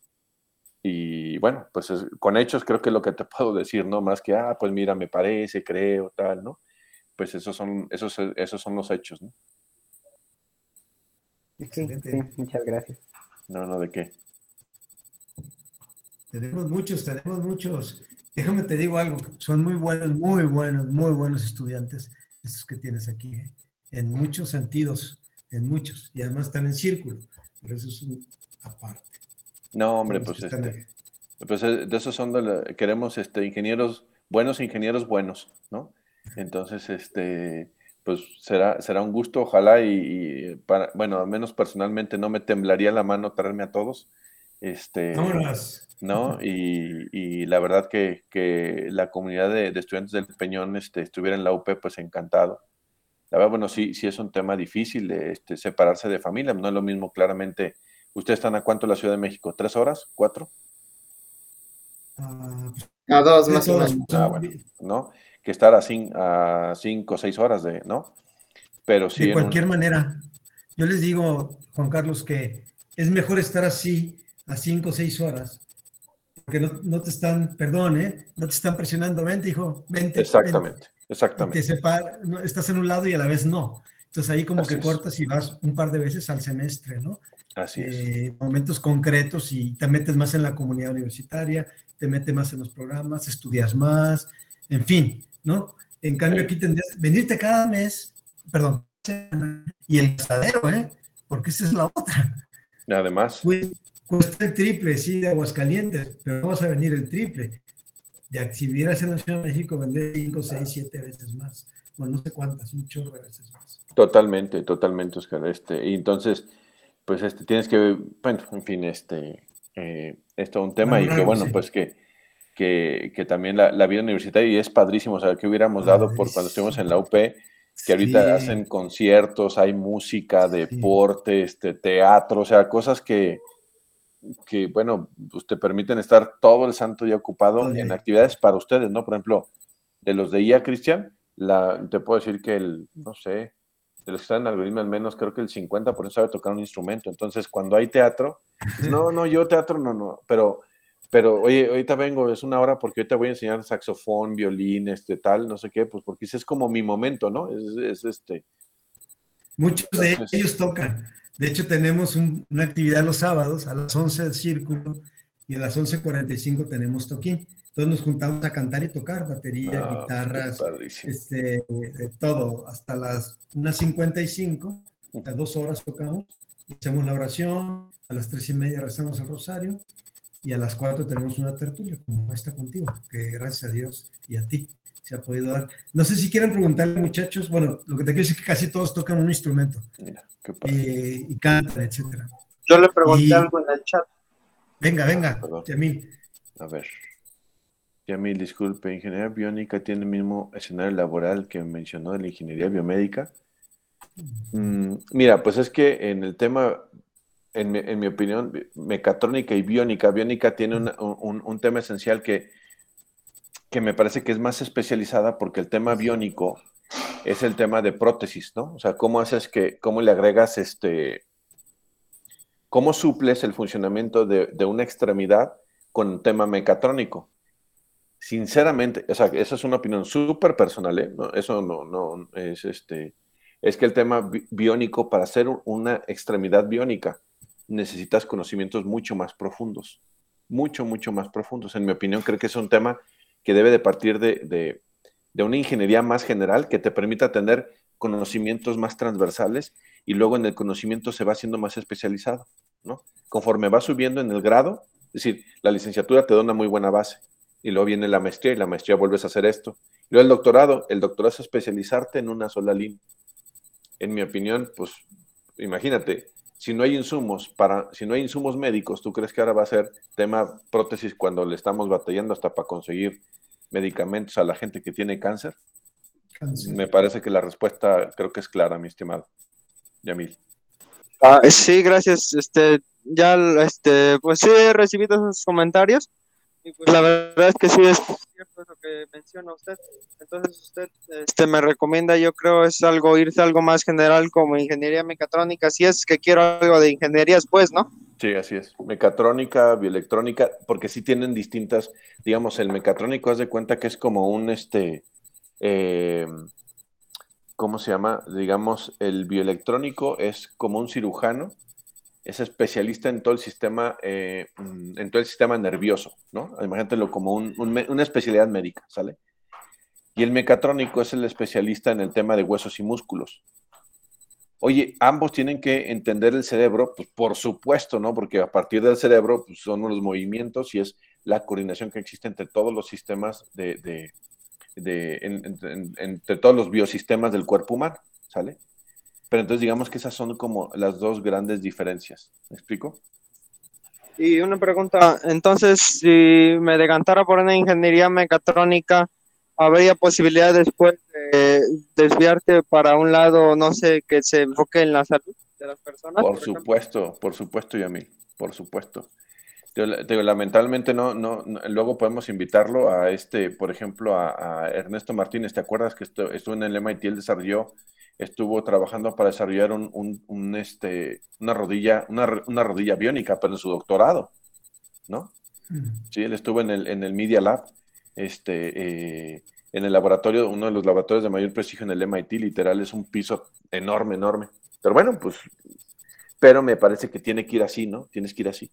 Y bueno, pues con hechos creo que es lo que te puedo decir, ¿no? Más que, ah, pues mira, me parece, creo, tal, ¿no? pues esos son, esos, esos son los hechos, ¿no? Sí, muchas gracias. No, no, ¿de qué? Tenemos muchos, tenemos muchos. Déjame te digo algo, son muy buenos, muy buenos, muy buenos estudiantes, estos que tienes aquí, ¿eh? en muchos sentidos. En muchos, y además están en círculo, pero eso es un aparte. No, hombre, pues, este, pues eh, de esos son, de queremos este, ingenieros, buenos ingenieros buenos, ¿no? Entonces, este, pues será, será un gusto, ojalá, y, para, bueno, al menos personalmente no me temblaría la mano traerme a todos. Este, ¿no? Y, y, la verdad que, que la comunidad de, estudiantes del Peñón este, estuviera en la UP, pues encantado. La verdad, bueno, sí, sí es un tema difícil de este, separarse de familia, no es lo mismo claramente. ¿Ustedes están a cuánto en la Ciudad de México? ¿Tres horas? ¿Cuatro? a dos, más o menos. Ah, bueno, ¿no? Que estar a, cinco, a cinco o seis horas de, ¿no? Pero sí. De cualquier manera, yo les digo, Juan Carlos, que es mejor estar así a cinco o seis horas porque no, no, te están, perdón, ¿eh? no te están presionando, vente, hijo, vente. Exactamente, exactamente. estás en un lado y a la vez no. Entonces ahí como que cortas y vas un par de veces al semestre, ¿no? Así es. Eh, momentos concretos y te metes más en la comunidad universitaria, te metes más en los programas, estudias más, en fin, ¿no? En cambio aquí tendrías venirte cada mes, perdón, y el gastadero, ¿eh? Porque esa es la otra. Además. Cuesta el triple, sí, de Aguascalientes, pero vamos a venir el triple. De, si vivieras en la Ciudad de México, vender 5, 6, 7 veces más. Bueno, no sé cuántas, un chorro de veces más. Totalmente, totalmente, Oscar. Este, y entonces, pues este, tienes que, bueno, en fin, este, eh, esto es un tema y que bueno, pues que, que, que también la, la, vida universitaria y es padrísimo, o sea, que hubiéramos dado por cuando estuvimos en la UP, que ahorita hacen conciertos, hay música, deporte, este, teatro, o sea, cosas que, que, bueno, pues te permiten estar todo el santo día ocupado en actividades para ustedes, ¿no? Por ejemplo, de los de IA, Cristian, la, te puedo decir que el, no sé, de los que están en algoritmo al menos, creo que el 50% sabe tocar un instrumento. Entonces, cuando hay teatro, no, no, yo teatro no, no, pero, pero, oye, ahorita vengo, es una hora porque ahorita voy a enseñar saxofón, violín, este, tal, no sé qué, pues porque ese es como mi momento, ¿no? Es, este. Muchos de ellos tocan. De hecho, tenemos una actividad los sábados a las 11 del círculo y a las 11.45 tenemos toquín. Entonces nos juntamos a cantar y tocar batería, ah, guitarras, este, todo, hasta las 1.55, a dos horas tocamos, echamos la oración, a las tres y media rezamos el rosario y a las 4 tenemos una tertulia como esta contigo, que gracias a Dios y a ti se ha podido dar. No sé si quieren preguntarle, muchachos. Bueno, lo que te quiero decir es que casi todos tocan un instrumento eh, y cantan, etcétera. Yo le pregunté algo en el chat. Venga, venga, Yamil. A ver. Yamil, disculpe, ¿ingeniería biónica tiene el mismo escenario laboral que mencionó de la ingeniería biomédica? Mm, mira, pues es que en el tema, en mi, opinión, mecatrónica y biónica, biónica tiene un, un tema esencial que que me parece que es más especializada porque el tema biónico es el tema de prótesis, ¿no? O sea, cómo haces que, cómo le agregas este, cómo suples el funcionamiento de, una extremidad con un tema mecatrónico. Sinceramente, o sea, esa es una opinión súper personal, ¿eh? eso no, no, es este, es que el tema biónico, para hacer una extremidad biónica, necesitas conocimientos mucho más profundos, mucho, mucho más profundos. En mi opinión, creo que es un tema que debe de partir de, una ingeniería más general que te permita tener conocimientos más transversales y luego en el conocimiento se va haciendo más especializado, ¿no? Conforme va subiendo en el grado, es decir, la licenciatura te da una muy buena base y luego viene la maestría y la maestría vuelves a hacer esto. Luego el doctorado, el doctorado es especializarte en una sola línea. En mi opinión, pues imagínate, si no hay insumos para, si no hay insumos médicos, ¿tú crees que ahora va a ser tema prótesis cuando le estamos batallando hasta para conseguir medicamentos a la gente que tiene cáncer? Me parece que la respuesta creo que es clara, mi estimado Yamil. Ah, sí, gracias. Este, ya, este, pues sí he recibido esos comentarios y pues la verdad es que sí es cierto lo que menciona usted. Entonces usted este, me recomienda, yo creo, es algo, irse algo más general como ingeniería mecatrónica, si es que quiero algo de ingenierías, pues, ¿no? Sí, así es. Mecatrónica, bioelectrónica, porque sí tienen distintas, digamos, el mecatrónico, haz de cuenta que es como un, este, eh, ¿cómo se llama? Digamos, el bioelectrónico es como un cirujano es especialista en todo el sistema, eh, mm, en todo el sistema nervioso, ¿no? Imagínatelo como una especialidad médica, ¿sale? Y el mecatrónico es el especialista en el tema de huesos y músculos. Oye, ambos tienen que entender el cerebro, pues por supuesto, ¿no? Porque a partir del cerebro pues, son los movimientos y es la coordinación que existe entre todos los sistemas de, entre todos los biosistemas del cuerpo humano, ¿sale? Pero entonces digamos que esas son como las dos grandes diferencias. ¿Me explico? Y una pregunta, entonces, si me decantara por una ingeniería mecatrónica, ¿habría posibilidad después de desviarte para un lado, no sé, que se enfoque en la salud de las personas? Por, supuesto, por supuesto, Yamil, por supuesto. lamentablemente no, no, luego podemos invitarlo a este, por ejemplo, a, Ernesto Martínez, ¿te acuerdas que estuvo en el MIT, él desarrolló estuvo trabajando para desarrollar un, este, una rodilla, una, rodilla biónica, pero en su doctorado, ¿no? Sí, él estuvo en el, en el Media Lab, este, eh, en el laboratorio, uno de los laboratorios de mayor prestigio en el MIT, literal, es un piso enorme, enorme. Pero bueno, pues, pero me parece que tiene que ir así, ¿no? Tienes que ir así.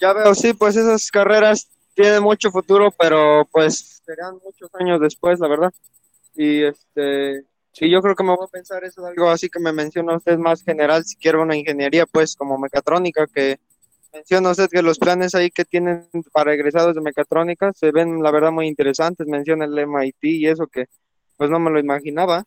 Ya veo, sí, pues esas carreras tienen mucho futuro, pero pues serán muchos años después, la verdad. Y este, sí, yo creo que me voy a pensar eso, algo así que me menciona usted más general, si quiero una ingeniería, pues como mecatrónica, que menciona usted que los planes ahí que tienen para egresados de mecatrónica se ven, la verdad, muy interesantes. Menciona el MIT y eso que, pues no me lo imaginaba.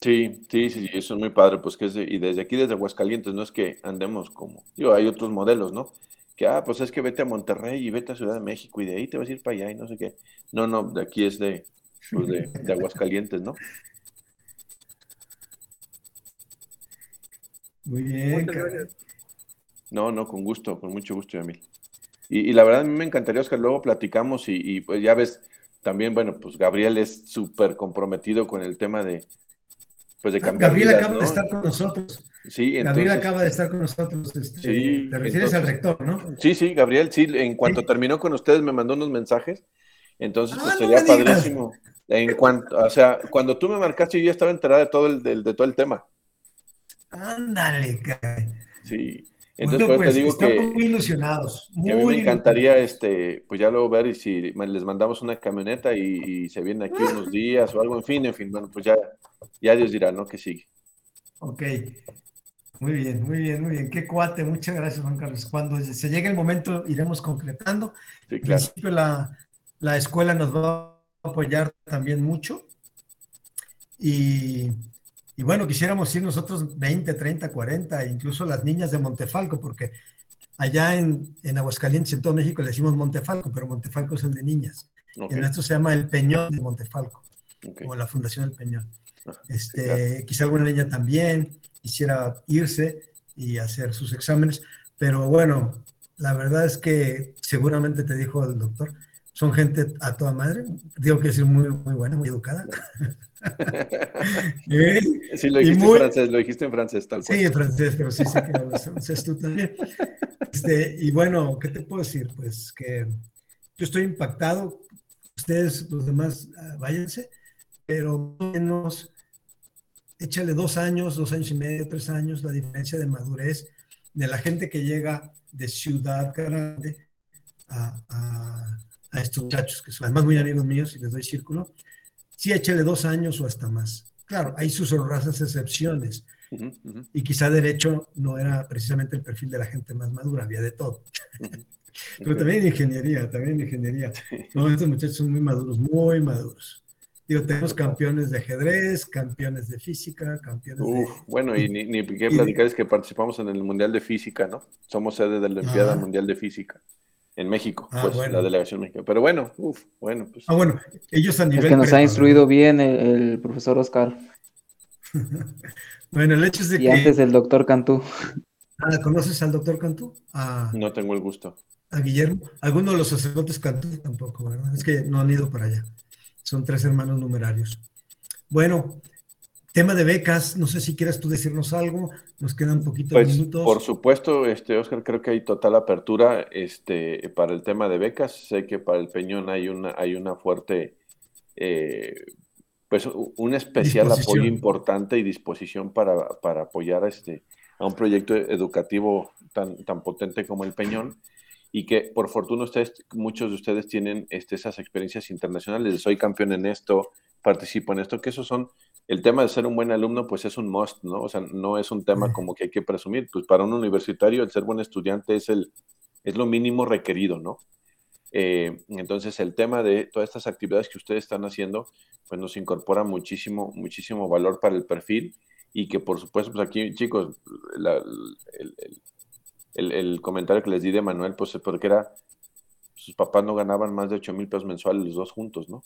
Sí, sí, sí, eso es muy padre, pues que es y desde aquí, desde Aguascalientes, no es que andemos como, digo, hay otros modelos, ¿no? Que, ah, pues es que vete a Monterrey y vete a Ciudad de México y de ahí te vas a ir para allá y no sé qué. No, no, de aquí es de, pues, de, de Aguascalientes, ¿no? Muy bien. No, no, con gusto, con mucho gusto, Emil. Y, y, la verdad a mí me encantaría, Oscar, luego platicamos y, pues ya ves, también, bueno, pues Gabriel es súper comprometido con el tema de, pues de cambiar. Gabriel acaba de estar con nosotros. Sí, entonces, Gabriel acaba de estar con nosotros. Este, sí, te refieres al rector, ¿no? Sí, sí, Gabriel, sí, en cuanto terminó con ustedes me mandó unos mensajes. Entonces, pues ah, sería padrísimo. En cuanto, o sea, cuando tú me marcaste, yo ya estaba enterada de todo el, de, todo el tema. Ándale, Sí. Entonces, pues, te digo que, muy ilusionados. a mí me encantaría, este, pues ya luego ver y si les mandamos una camioneta y, se vienen aquí unos días o algo, en fin, en fin, bueno, pues ya, ya Dios dirá, ¿no? Que sigue. Ok. Muy bien, muy bien, muy bien. Qué cuate, muchas gracias, Juan Carlos. Cuando se llegue el momento, iremos concretando. Sí, claro. En principio, la, la escuela nos va apoyar también mucho. Y, bueno, quisiéramos ir nosotros 20, 30, 40, incluso las niñas de Montefalco, porque allá en, en Aguascalientes, en todo México, le decimos Montefalco, pero Montefalco es el de niñas. Y en esto se llama el Peñón de Montefalco, como la Fundación del Peñón. Ah, este, Quizá alguna niña también quisiera irse y hacer sus exámenes, pero bueno, la verdad es que seguramente te dijo el doctor, son gente a toda madre, digo que es muy, muy buena, muy educada. sí, lo dijiste en francés, lo dijiste en francés, tal cual. Sí, en francés, pero sí sé que hablas francés tú también. Este, y bueno, ¿qué te puedo decir? Pues que yo estoy impactado, ustedes, los demás, ah, váyanse, pero menos, échale dos años, dos años y medio, tres años, la diferencia de madurez de la gente que llega de Ciudad Grande a a estos muchachos, que son además muy amigos míos y les doy círculo, sí échale dos años o hasta más. Claro, hay sus honrosas excepciones. Y quizá derecho no era precisamente el perfil de la gente más madura, había de todo. Pero también ingeniería, también ingeniería. No, estos muchachos son muy maduros, muy maduros. Digo, tenemos campeones de ajedrez, campeones de física, campeones de... Bueno, y ni, ni qué platicar es que participamos en el Mundial de Física, ¿no? Somos sede de la Olimpiada Mundial de Física en México, ah, pues la delegación mexicana. Pero bueno, uff, bueno, pues. Ah, bueno, ellos a nivel. Es que nos ha instruido bien el, profesor Oscar. bueno, el hecho es de y antes el doctor Cantú. Ah, ¿conoces al doctor Cantú? no tengo el gusto. A Guillermo. Algunos de los sacerdotes Cantú tampoco, ¿verdad? Es que no han ido para allá. Son tres hermanos numerarios. Bueno, Tema de becas, no sé si quieras tú decirnos algo, nos quedan un poquito de pues, minutos. Por supuesto, este, Oscar, creo que hay total apertura este, para el tema de becas. Sé que para el Peñón hay una, hay una fuerte, eh, pues un especial apoyo importante y disposición para, para apoyar a, este, a un proyecto educativo tan, tan potente como el Peñón y que por fortuna ustedes, muchos de ustedes tienen este, esas experiencias internacionales. Soy campeón en esto, participo en esto, que esos son, el tema de ser un buen alumno, pues es un must, ¿no? O sea, no es un tema como que hay que presumir, pues para un universitario el ser buen estudiante es, el, es lo mínimo requerido, ¿no? Eh, entonces, el tema de todas estas actividades que ustedes están haciendo, pues nos incorpora muchísimo, muchísimo valor para el perfil y que por supuesto, pues aquí, chicos, el, comentario que les di de Manuel, pues porque era, sus papás no ganaban más de 8 mil pesos mensuales los dos juntos, ¿no?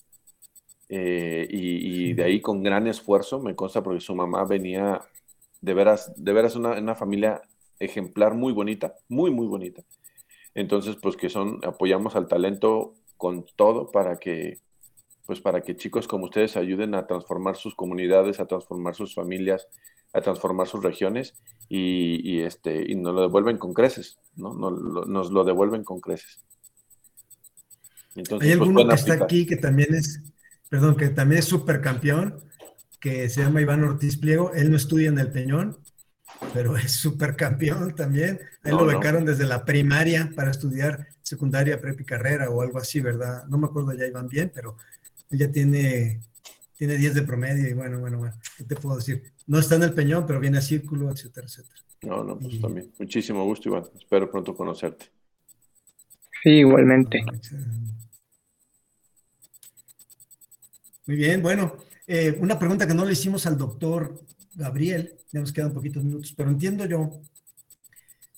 Eh, y, de ahí con gran esfuerzo, me consta porque su mamá venía de veras, de veras una, una familia ejemplar muy bonita, muy, muy bonita. Entonces, pues que son, apoyamos al talento con todo para que, pues para que chicos como ustedes ayuden a transformar sus comunidades, a transformar sus familias, a transformar sus regiones y, este, y nos lo devuelven con creces, ¿no? Nos, lo devuelven con creces. Entonces, Hay pues, alguno que está aquí que también es, perdón, que también es supercampeón, que se llama Iván Ortiz Pliego, él no estudia en el Peñón, pero es supercampeón también. Ahí lo becaron desde la primaria para estudiar secundaria, prepa carrera o algo así, ¿verdad? No me acuerdo ya iban bien, pero él ya tiene, tiene 10 de promedio y bueno, bueno, bueno, ¿qué te puedo decir? No está en el peñón, pero viene a círculo, etcétera, etcétera. No, no, pues también. Muchísimo gusto, Iván. Espero pronto conocerte. Sí, igualmente. Muy bien, bueno, eh, una pregunta que no le hicimos al doctor Gabriel, ya nos quedan poquitos minutos, pero entiendo yo,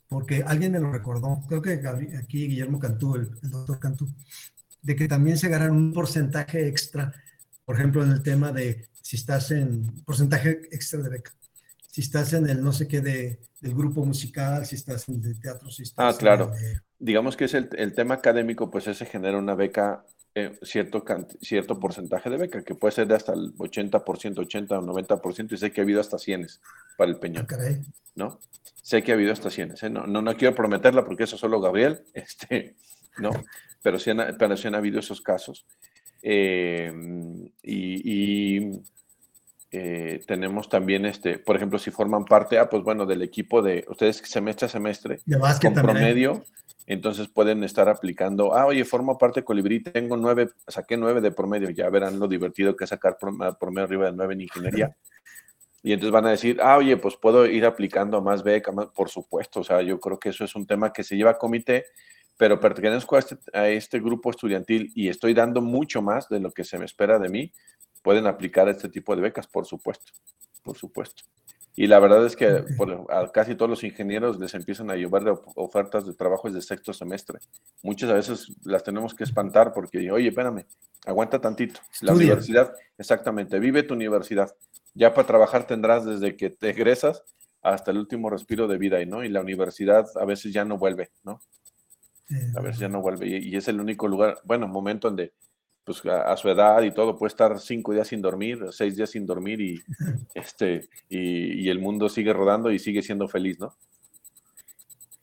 porque alguien me lo recordó, creo que aquí Guillermo Cantú, el, doctor Cantú, de que también se ganaron un porcentaje extra, por ejemplo, en el tema de si estás en porcentaje extra de beca, si estás en el no sé qué de, del grupo musical, si estás en el teatro, si estás Ah, claro. Digamos que es el, el tema académico, pues ese genera una beca eh, cierto, cierto porcentaje de beca, que puede ser de hasta el 80%, 80 o 90%, y sé que ha habido hasta 100 para el Peñón. Ah, ¿No? Sé que ha habido hasta 100. ¿eh? No, no, no, quiero prometerla porque eso solo Gabriel, este, ¿no? Pero sí, han, pero sí han habido esos casos. Eh, y, tenemos también, este, por ejemplo, si forman parte, ah, pues bueno, del equipo de ustedes semestre a semestre, con promedio, entonces pueden estar aplicando, ah, oye, formo parte de Colibrí, tengo nueve, saqué nueve de promedio, ya verán lo divertido que es sacar promedio arriba de nueve en ingeniería. Y entonces van a decir, ah, oye, pues puedo ir aplicando más beca, por supuesto, o sea, yo creo que eso es un tema que se lleva a comité, pero pertenezco a este, a este grupo estudiantil y estoy dando mucho más de lo que se me espera de mí, pueden aplicar este tipo de becas, por supuesto, por supuesto. Y la verdad es que a casi todos los ingenieros les empiezan a llevar ofertas de trabajo desde sexto semestre. Muchas veces las tenemos que espantar porque, oye, espérame, aguanta tantito. La universidad, exactamente, vive tu universidad. Ya para trabajar tendrás desde que te egresas hasta el último respiro de vida, ¿no? Y la universidad a veces ya no vuelve, ¿no? A veces ya no vuelve. Y, y es el único lugar, bueno, momento donde pues a, su edad y todo, puede estar cinco días sin dormir, seis días sin dormir y, este, y, el mundo sigue rodando y sigue siendo feliz, ¿no?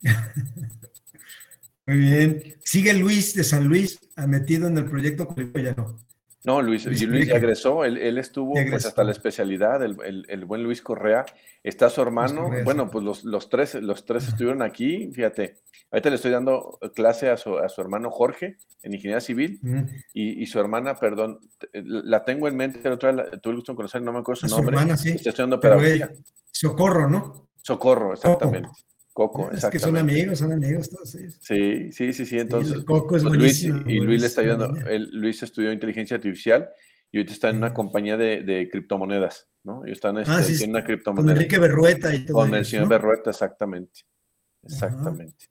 Muy bien. Sigue Luis de San Luis metido en el proyecto, no. No, Luis, Luis ya egresó, él, estuvo pues, hasta la especialidad, el, buen Luis Correa. Está su hermano, bueno, pues los, los, tres, los tres estuvieron aquí, fíjate. Ahorita le estoy dando clase a su, a su hermano Jorge en ingeniería civil y, y, su hermana, perdón, la tengo en mente, la otra tuve el gusto de conocer, no me acuerdo su, nombre. Su hermana, sí. Está estudiando pedagogía. Socorro, ¿no? Socorro, exactamente. Coco, es que son amigos, son amigos todos ellos. Sí, sí, sí, sí. Entonces, Coco es pues Luis, y Luis le está ayudando. Luis estudió inteligencia artificial y ahorita está en una compañía de, de criptomonedas, ¿no? Y están este, ah, en una criptomoneda. Con Enrique Berrueta y todo. Con el señor Berrueta, exactamente. Exactamente.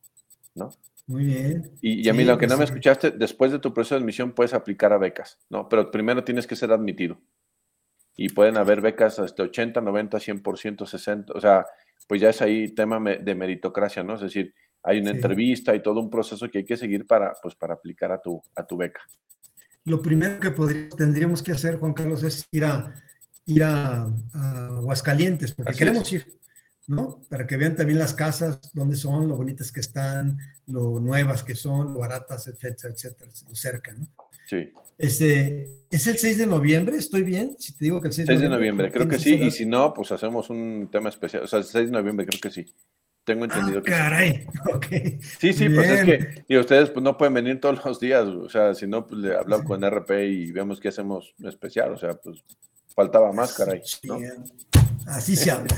¿No? Muy bien. Y, a mí lo que no me escuchaste, después de tu proceso de admisión puedes aplicar a becas, ¿no? Pero primero tienes que ser admitido. Y pueden haber becas hasta 80, 90, 100%, 60. O sea, pues ya es ahí tema de meritocracia, ¿no? Es decir, hay una entrevista y todo un proceso que hay que seguir para, pues, para aplicar a tu, a tu beca. Lo primero que tendríamos que hacer, Juan Carlos, es ir a, ir a, Aguascalientes, porque queremos ir, ¿no? Para que vean también las casas, dónde son, lo bonitas que están, lo nuevas que son, lo baratas, etcétera, etcétera, lo cerca, ¿no? Sí. Este, ¿Es el 6 de noviembre? ¿Estoy bien? Si te digo que el 6, 6 de noviembre, creo que sí. Y si no, pues hacemos un tema especial. O sea, el 6 de noviembre creo que sí. Tengo ah, entendido que caray, sí. Sí, pues es que y ustedes pues no pueden venir todos los días, o sea, si no, pues le hablamos con RP y vemos qué hacemos especial, o sea, pues faltaba más, caray. Así se habla.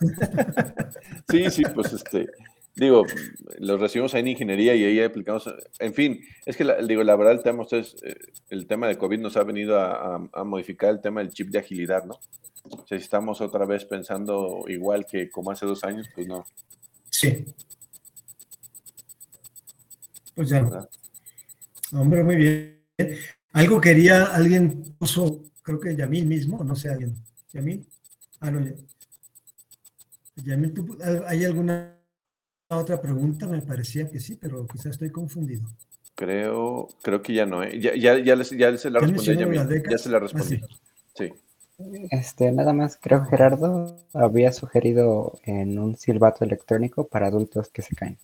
sí, sí, pues este, digo, los recibimos ahí en ingeniería y ahí aplicamos, en fin, es que la, digo, la verdad el tema, ustedes, eh, el tema de COVID nos ha venido a, modificar el tema del chip de agilidad, ¿no? O sea, si estamos otra vez pensando igual que como hace dos años, pues no, Sí. Pues ya. Hombre, muy bien. Algo quería, alguien puso, creo que Yamil mismo, no sé, alguien. Yamil. Ah, no, Yamil, ¿hay alguna otra pregunta? Me parecía que sí, pero quizás estoy confundido. Creo, creo que ya no, ¿eh? Ya, ya, ya, ya se la respondí, Yamil. Ya se la respondí. Ah, sí. Este, nada más, creo que Gerardo había sugerido en un silbato electrónico para adultos que se caen.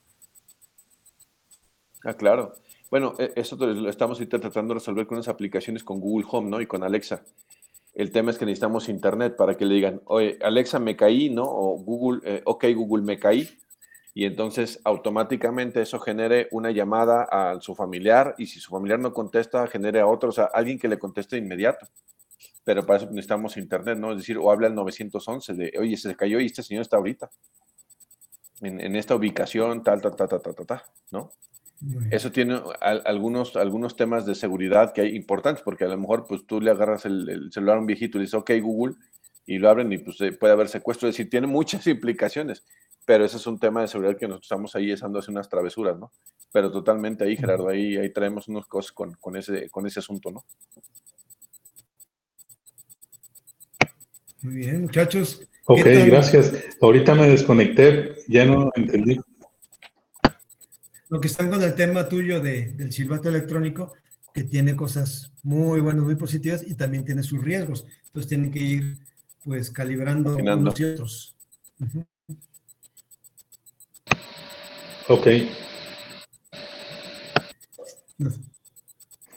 Ah, claro. Bueno, e, eso lo estamos tratando de resolver con unas aplicaciones con Google Home, ¿no? Y con Alexa. El tema es que necesitamos internet para que le digan, oye, Alexa, me caí, ¿no? O Google, eh, ok, Google, me caí. Y entonces automáticamente eso genere una llamada a su familiar y si su familiar no contesta, genere a otro, o sea, alguien que le conteste de inmediato pero para eso necesitamos internet, ¿no? Es decir, o habla el 911 de, oye, se cayó y este señor está ahorita en, esta ubicación, tal, tal, tal, tal, tal, tal, ¿no? Eso tiene algunos, algunos temas de seguridad que hay importantes, porque a lo mejor pues tú le agarras el, celular a un viejito y le dices, ok, Google, y lo abren y pues puede haber secuestro, es decir, tiene muchas implicaciones, pero ese es un tema de seguridad que nos estamos ahí echando hace unas travesuras, ¿no? Pero totalmente ahí, Gerardo, ahí, ahí traemos unos cosas con, con, ese, con ese asunto, ¿no? Muy bien, muchachos. Ok, gracias. Ahorita me desconecté, ya no entendí. Lo que están con el tema tuyo de, del silbato electrónico, que tiene cosas muy buenas, muy positivas y también tiene sus riesgos. Entonces tienen que ir pues calibrando unos y otros. Ok. Nos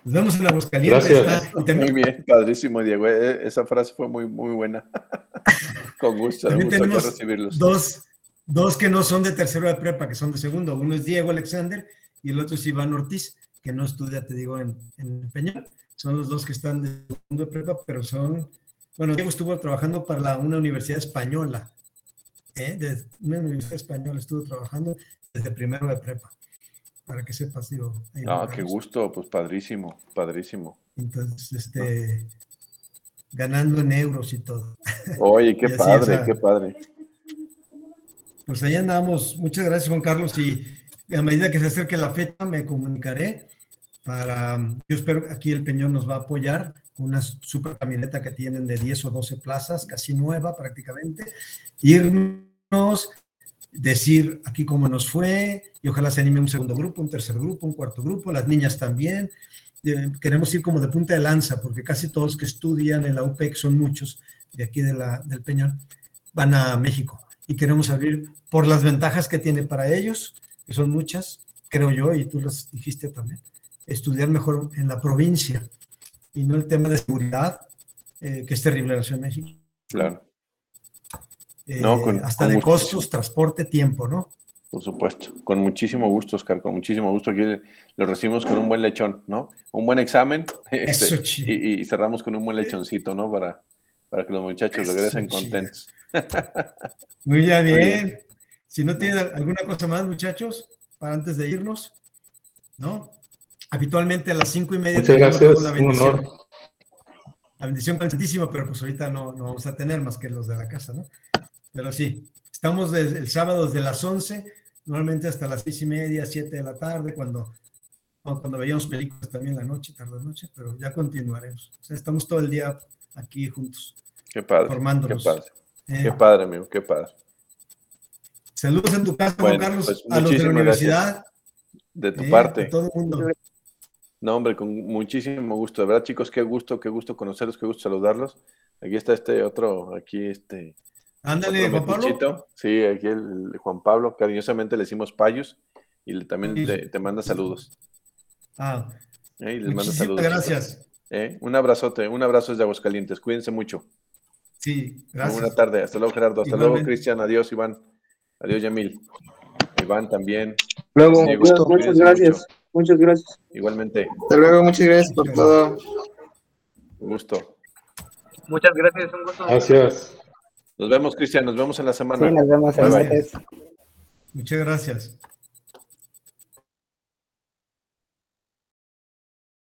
vemos en la Aguascalientes. Gracias. Muy bien, padrísimo, Diego. E, esa frase fue muy, muy buena. Con gusto, También tenemos recibirlos. Dos, dos que no son de tercero de prepa, que son de segundo. Uno es Diego Alexander y el otro es Iván Ortiz, que no estudia, te digo, en, en Peña. Son los dos que están de segundo de prepa, pero son. Bueno, Diego estuvo trabajando para una universidad española. ¿eh? De una universidad española estuvo trabajando desde primero de prepa para que sepas, digo. Ah, qué gusto, pues padrísimo, padrísimo. Entonces, este, ganando en euros y todo. Oye, qué padre, qué padre. Pues ahí andamos. Muchas gracias, Juan Carlos. Y a medida que se acerque la fecha, me comunicaré para, yo espero que aquí el Peñón nos va a apoyar con una super camioneta que tienen de 10 o 12 plazas, casi nueva prácticamente, irnos decir aquí cómo nos fue y ojalá se anime un segundo grupo, un tercer grupo, un cuarto grupo, las niñas también. Eh, queremos ir como de punta de lanza porque casi todos que estudian en la UPEC, son muchos de aquí del Peñón, van a México y queremos abrir por las ventajas que tiene para ellos, que son muchas, creo yo, y tú las dijiste también, estudiar mejor en la provincia y no el tema de seguridad, eh, que es terrible en la Ciudad de México. Claro. Eh, hasta de costos, transporte, tiempo, ¿no? Por supuesto, con muchísimo gusto, Oscar, con muchísimo gusto. Aquí lo recibimos con un buen lechón, ¿no? Un buen examen este, y, cerramos con un buen lechoncito, ¿no? Para, para que los muchachos regresen contentos. Muy bien, bien. Si no tienen alguna cosa más, muchachos, para antes de irnos, ¿no? Habitualmente a las cinco y media. Muchas gracias, la un honor. La bendición contentísima, pero pues ahorita no, no vamos a tener más que los de la casa, ¿no? Pero sí, estamos desde el sábado desde las 11, normalmente hasta las seis y media, siete de la tarde, cuando, cuando veíamos películas también la noche, tarde noche, pero ya continuaremos. O sea, estamos todo el día aquí juntos. Qué padre. Formándonos. Qué padre. Eh, qué padre, amigo, qué padre. Saludos en tu casa, Juan Carlos, pues, a los de la universidad. De tu parte. todo el mundo. No, hombre, con muchísimo gusto. De verdad, chicos, qué gusto, qué gusto conocerlos, qué gusto saludarlos. Aquí está este otro, aquí este, Ándale, Juan Pablo. Sí, aquí el Juan Pablo, cariñosamente le decimos Payos y también te, manda saludos. Ah, eh, les manda saludos. Gracias. Eh, un abrazote, un abrazo desde Aguascalientes. Cuídense mucho. Sí, gracias. Buena tarde. Hasta luego, Gerardo. Hasta luego, Cristian. Adiós, Iván. Adiós, Yamil. Iván también. Luego, muchas gracias. Muchas gracias. Igualmente. Hasta luego, muchas gracias por todo. Un gusto. Muchas gracias, un gusto. Gracias. Nos vemos, Cristian, nos vemos en la semana. Sí, nos vemos en Muchas gracias.